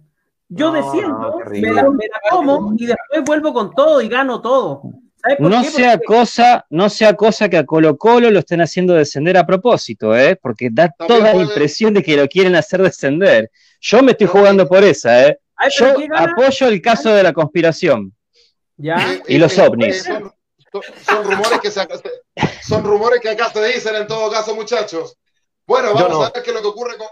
Yo desciendo, me, la, como y después vuelvo con todo y gano todo. No sea, cosa, no sea cosa que a Colo Colo lo estén haciendo descender a propósito, ¿eh? porque da toda la impresión de que lo quieren hacer descender. Yo me estoy jugando por esa, ¿eh? Yo apoyo el caso de la conspiración. ¿Ya? Y los ovnis. Son, rumores que se, son rumores que acá se dicen en todo caso, muchachos. Bueno, vamos a ver qué es lo que ocurre con,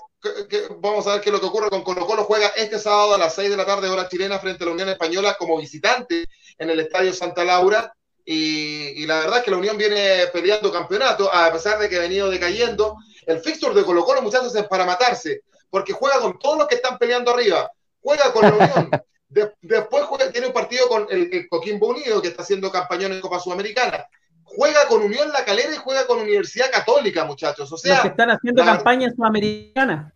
vamos a ver qué es lo que ocurre con Colo Colo. Juega este sábado a las 6 de la tarde, hora chilena, frente a la Unión Española como visitante en el Estadio Santa Laura. Y, la verdad es que la Unión viene peleando campeonato, a pesar de que ha venido decayendo. El fixture de Colo Colo, muchachos, es para matarse, porque juega con todos los que están peleando arriba. Juega con la Unión. después juega, tiene un partido con el, Coquimbo Unido, que está haciendo campañón en Copa Sudamericana. Juega con Unión La Calera y juega con Universidad Católica, muchachos. O sea, los que están haciendo campaña en Sudamericana.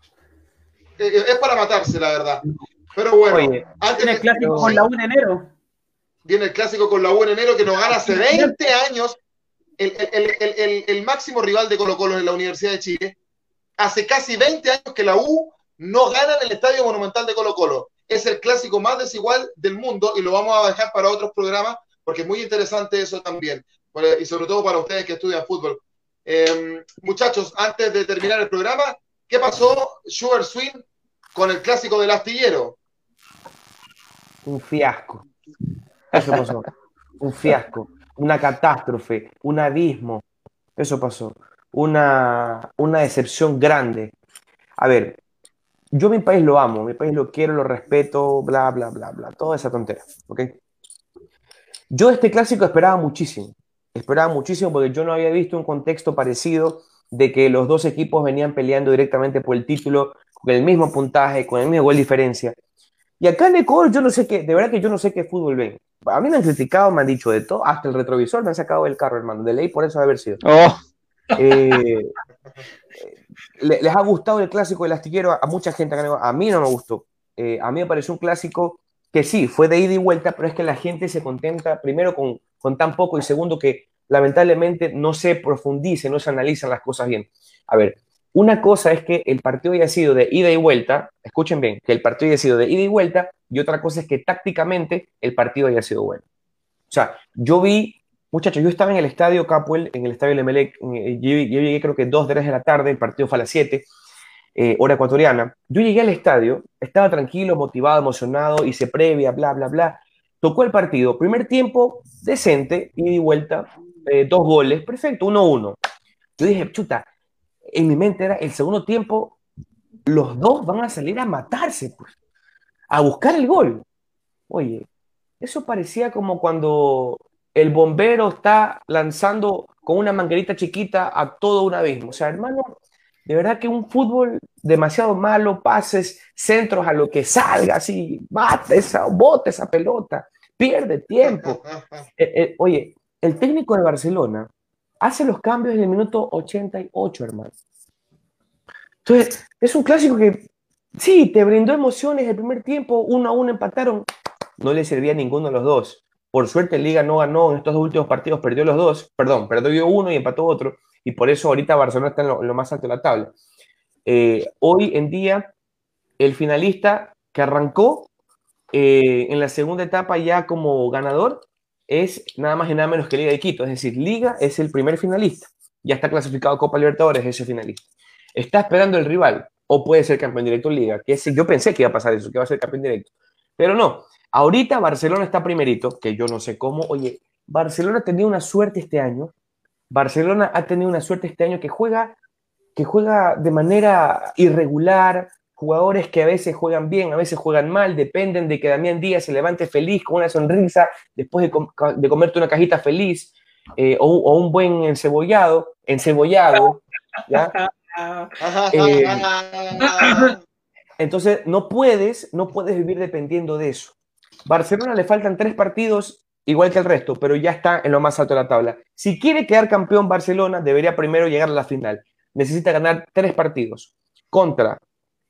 Eh, eh, es para matarse, la verdad. Pero bueno, antes el clásico con la U en enero. Viene el clásico con la U en enero que nos gana hace 20 años. El, el, el, máximo rival de Colo Colo en la Universidad de Chile. Hace casi 20 años que la U no gana en el Estadio Monumental de Colo Colo. Es el clásico más desigual del mundo y lo vamos a dejar para otros programas porque es muy interesante eso también. Y sobre todo para ustedes que estudian fútbol. Em, muchachos, antes de terminar el programa, ¿qué pasó, Sugar Swing, con el clásico del astillero? Un fiasco. Eso pasó. Un fiasco, una catástrofe, un abismo. Eso pasó. Una, una decepción grande. A ver, yo mi país lo amo, mi país lo quiero, lo respeto, bla, bla, bla, bla, toda esa tontería, ¿ok? Yo este clásico esperaba muchísimo, esperaba muchísimo porque yo no había visto un contexto parecido de que los dos equipos venían peleando directamente por el título, con el mismo puntaje, con el mismo gol diferencia. Y acá en Ecuador yo no sé qué, de verdad que yo no sé qué fútbol ven. A mí me han criticado, me han dicho de todo, hasta el retrovisor me han sacado del carro, hermano, de ley por eso haber sido. Oh. Eh, les ha gustado el clásico del astillero a, mucha gente. A mí no me gustó. Eh, a mí me pareció un clásico que sí, fue de ida y vuelta, pero es que la gente se contenta primero con, con tan poco y segundo que lamentablemente no se profundice, no se analizan las cosas bien. A ver, una cosa es que el partido haya sido de ida y vuelta, escuchen bien, que el partido haya sido de ida y vuelta, y otra cosa es que tácticamente el partido haya sido bueno. O sea, yo vi Muchachos, yo estaba en el estadio Capuel, en el estadio Lemelec, yo, llegué creo que 2, 3 de la tarde, el partido fue a las 7, eh, hora ecuatoriana. Yo llegué al estadio, estaba tranquilo, motivado, emocionado, hice previa, bla, bla, bla. Tocó el partido, primer tiempo, decente, ida y vuelta, eh, dos goles, perfecto, 1-1. Yo dije, chuta, en mi mente era el segundo tiempo, los dos van a salir a matarse, pues, a buscar el gol. Oye, eso parecía como cuando el bombero está lanzando con una manguerita chiquita a todo un abismo. O sea, hermano, de verdad que un fútbol demasiado malo, pases, centros a lo que salga, así, bate esa, bote esa pelota, pierde tiempo. Eh, eh, oye, el técnico de Barcelona hace los cambios en el minuto 88, hermano. Entonces, es un clásico que sí, te brindó emociones el primer tiempo, uno a uno empataron, no le servía a ninguno de los dos. Por suerte, Liga no ganó en estos dos últimos partidos, perdió los dos, perdón, perdió uno y empató otro, y por eso ahorita Barcelona está en lo, más alto de la tabla. Eh, hoy en día, el finalista que arrancó eh, en la segunda etapa ya como ganador es nada más y nada menos que Liga de Quito, es decir, Liga es el primer finalista, ya está clasificado Copa Libertadores ese finalista. Está esperando el rival, o puede ser campeón directo en Liga, que yo pensé que iba a pasar eso, que iba a ser campeón directo, pero no, Ahorita Barcelona está primerito, que yo no sé cómo. Oye, Barcelona ha tenido una suerte este año. Barcelona ha tenido una suerte este año que juega, que juega de manera irregular, jugadores que a veces juegan bien, a veces juegan mal, dependen de que Damián Díaz se levante feliz con una sonrisa después de, comerte una cajita feliz eh, o, un buen encebollado, encebollado, ¿ya? Eh, entonces no puedes, no puedes vivir dependiendo de eso. Barcelona le faltan tres partidos igual que el resto, pero ya está en lo más alto de la tabla. Si quiere quedar campeón Barcelona, debería primero llegar a la final. Necesita ganar tres partidos contra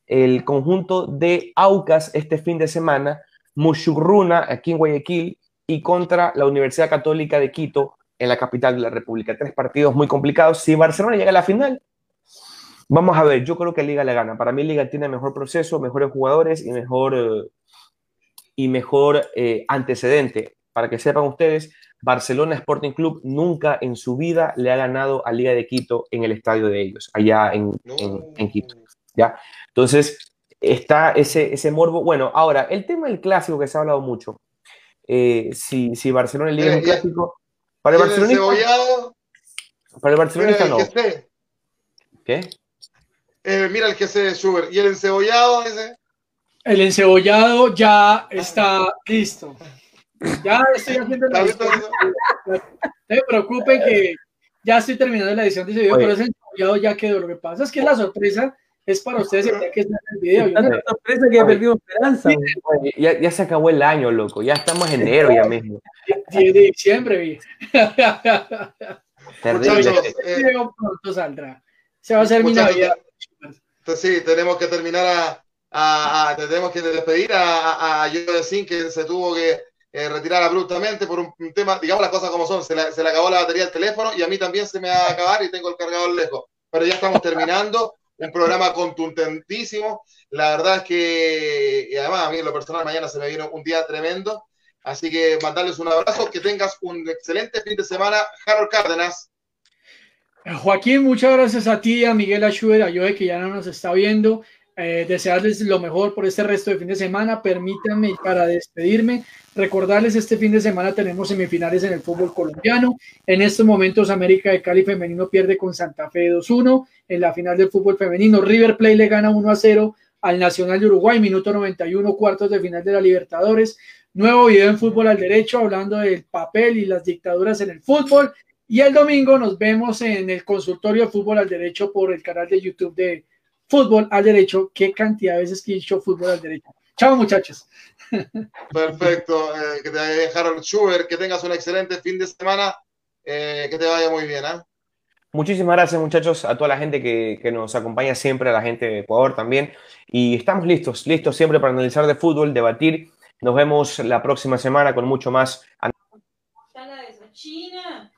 el conjunto de Aucas este fin de semana, Mushurruna aquí en Guayaquil y contra la Universidad Católica de Quito en la capital de la República. Tres partidos muy complicados. Si Barcelona llega a la final, vamos a ver, yo creo que Liga le gana. Para mí Liga tiene mejor proceso, mejores jugadores y mejor eh, y mejor eh, antecedente. Para que sepan ustedes, Barcelona Sporting Club nunca en su vida le ha ganado a Liga de Quito en el estadio de ellos, allá en, Quito. ¿ya? Entonces, está ese, ese morbo. Bueno, ahora, el tema del clásico que se ha hablado mucho. Eh, si, si Barcelona le un clásico. Para el Barcelonista. Para el Barcelonista no. ¿Qué? Eh, mira el que se Schubert. ¿Y el encebollado ese? El encebollado ya está listo. Ya estoy haciendo la edición. No se preocupen que ya estoy terminando la edición de ese video, pero ese encebollado ya quedó. Lo que pasa es que la sorpresa es para ustedes el que está en el video. La sorpresa que perdido esperanza. ya, ya, se acabó el año, loco. Ya estamos en enero ya mismo. 10 de diciembre, vi. Terrible. Eh, pronto saldrá. Se va a hacer mi Navidad. Sí, tenemos que terminar a, a, a tenemos que despedir a, a, Sin, que se tuvo que eh, retirar abruptamente por un, tema, digamos las cosas como son, se, se, le acabó la batería del teléfono y a mí también se me va a acabar y tengo el cargador lejos. Pero ya estamos terminando, un programa contundentísimo. La verdad es que, y además a mí en lo personal mañana se me vino un día tremendo. Así que mandarles un abrazo, que tengas un excelente fin de semana. Harold Cárdenas. Joaquín, muchas gracias a ti, a Miguel Achuer, a Joe, que ya no nos está viendo. Eh, desearles lo mejor por este resto de fin de semana. Permítanme para despedirme, recordarles este fin de semana tenemos semifinales en el fútbol colombiano. En estos momentos América de Cali femenino pierde con Santa Fe 2-1. En la final del fútbol femenino River Plate le gana 1-0 al Nacional de Uruguay, minuto 91, cuartos de final de la Libertadores. Nuevo video en fútbol al derecho hablando del papel y las dictaduras en el fútbol. Y el domingo nos vemos en el consultorio de fútbol al derecho por el canal de YouTube de Fútbol al Derecho. Qué cantidad de veces que he dicho fútbol al derecho. Chao, muchachos. Perfecto. Eh, que te Harold Schubert. Que tengas un excelente fin de semana. Eh, que te vaya muy bien. ¿eh? Muchísimas gracias, muchachos, a toda la gente que, que, nos acompaña siempre, a la gente de Ecuador también. Y estamos listos, listos siempre para analizar de fútbol, debatir. Nos vemos la próxima semana con mucho más. China.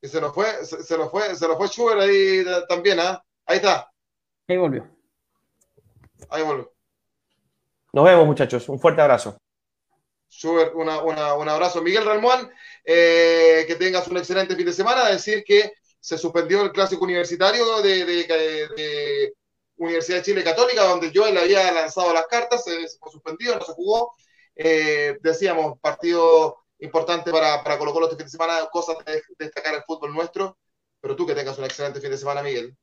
Y se nos fue, se, se nos fue, se nos fue Schubert ahí también, ¿ah? Ahí está. Ahí volvió. Ahí volvió. Nos vemos, muchachos. Un fuerte abrazo. Una, una, un abrazo. Miguel Ramón, eh, que tengas un excelente fin de semana. Decir que se suspendió el clásico universitario de, de, de, de Universidad de Chile Católica, donde yo le había lanzado las cartas, se, se fue suspendido, no se jugó. Eh, decíamos, partido importante para, para Colo Colo este fin de semana, cosas de destacar el fútbol nuestro, pero tú que tengas un excelente fin de semana, Miguel.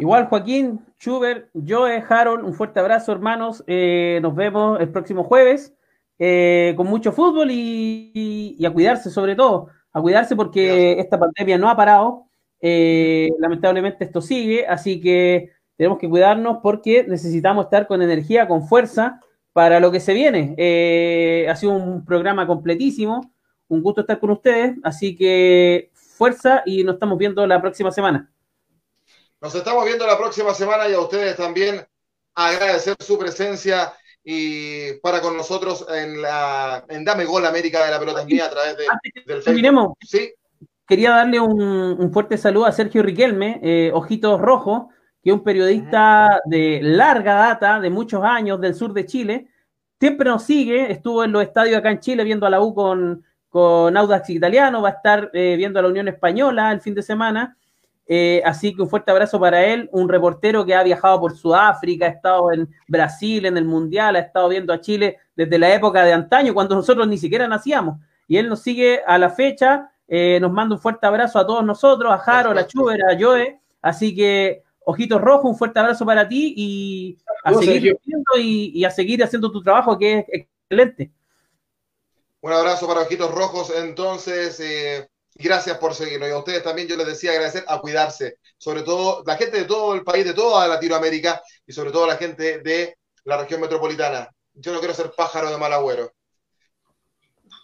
Igual, Joaquín, Schubert, Joe, Harold, un fuerte abrazo, hermanos. Eh, nos vemos el próximo jueves eh, con mucho fútbol y, y, y, a cuidarse, sobre todo. A cuidarse porque Gracias. esta pandemia no ha parado. Eh, lamentablemente esto sigue, así que tenemos que cuidarnos porque necesitamos estar con energía, con fuerza para lo que se viene. Eh, ha sido un programa completísimo. Un gusto estar con ustedes. Así que fuerza y nos estamos viendo la próxima semana. Nos estamos viendo la próxima semana y a ustedes también agradecer su presencia y para con nosotros en la en Dame Gol América de la Pelota Mía a través de, del Facebook. ¿Sí? Quería darle un, un, fuerte saludo a Sergio Riquelme, eh, Ojitos Rojos, que es un periodista de larga data, de muchos años, del sur de Chile. Siempre nos sigue, estuvo en los estadios acá en Chile viendo a la U con, con Audax Italiano, va a estar eh, viendo a la Unión Española el fin de semana eh, así que un fuerte abrazo para él, un reportero que ha viajado por Sudáfrica, ha estado en Brasil en el Mundial, ha estado viendo a Chile desde la época de antaño, cuando nosotros ni siquiera nacíamos. Y él nos sigue a la fecha, eh, nos manda un fuerte abrazo a todos nosotros, a Jaro, a la Chuber, a Joe. Así que, Ojitos Rojos, un fuerte abrazo para ti y a, seguir y, y a seguir haciendo tu trabajo, que es excelente. Un abrazo para Ojitos Rojos, entonces. Eh Gracias por seguirnos. Y a ustedes también yo les decía agradecer a cuidarse. Sobre todo la gente de todo el país, de toda Latinoamérica y sobre todo la gente de la región metropolitana. Yo no quiero ser pájaro de mal agüero.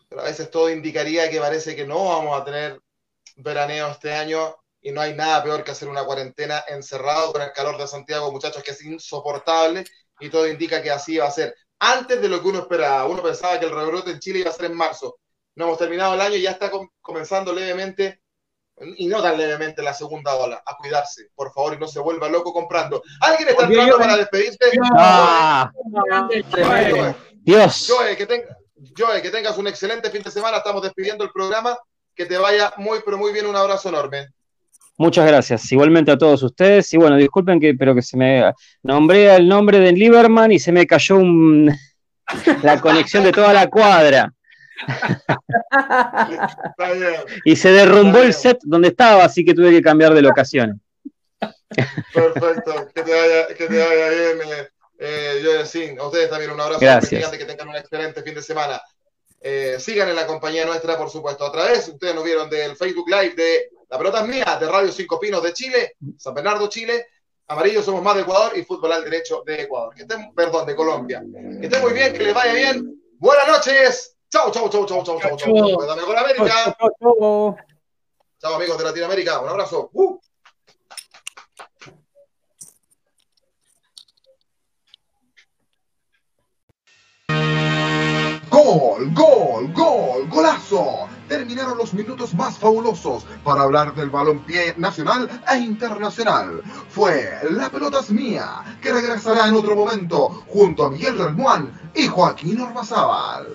Pero a veces todo indicaría que parece que no vamos a tener veraneo este año y no hay nada peor que hacer una cuarentena encerrado con el calor de Santiago, muchachos, que es insoportable y todo indica que así va a ser. Antes de lo que uno esperaba, uno pensaba que el rebrote en Chile iba a ser en marzo no hemos terminado el año y ya está comenzando levemente, y no tan levemente la segunda ola, a cuidarse, por favor, y no se vuelva loco comprando. ¿Alguien está entrando para despedirse? Ah, Dios. Joe que, tenga, Joe, que tengas un excelente fin de semana, estamos despidiendo el programa, que te vaya muy, pero muy bien, un abrazo enorme. Muchas gracias. Igualmente a todos ustedes. Y bueno, disculpen que, pero que se me nombré el nombre de Lieberman y se me cayó la conexión de toda la cuadra. Y se derrumbó el set donde estaba, así que tuve que cambiar de locación. Perfecto, que te vaya, que te vaya bien, eh, eh A ustedes también un abrazo Gracias. que tengan un excelente fin de semana. Eh, sigan en la compañía nuestra, por supuesto. Otra vez, ustedes nos vieron del Facebook Live de La Pelota es Mía, de Radio Cinco Pinos de Chile, San Bernardo, Chile. Amarillo somos más de Ecuador y Fútbol al Derecho de Ecuador. Que estén, perdón, de Colombia. Que estén muy bien, que les vaya bien. Buenas noches. Chau, chau, chau, chau, chau, chau, chau. Dame con América. Chau, amigos de Latinoamérica. Un abrazo. Uh. Gol, gol, gol, golazo. Terminaron los minutos más fabulosos para hablar del balompié nacional e internacional. Fue La pelota es mía, que regresará en otro momento junto a Miguel Relmuán y Joaquín Ormazábal.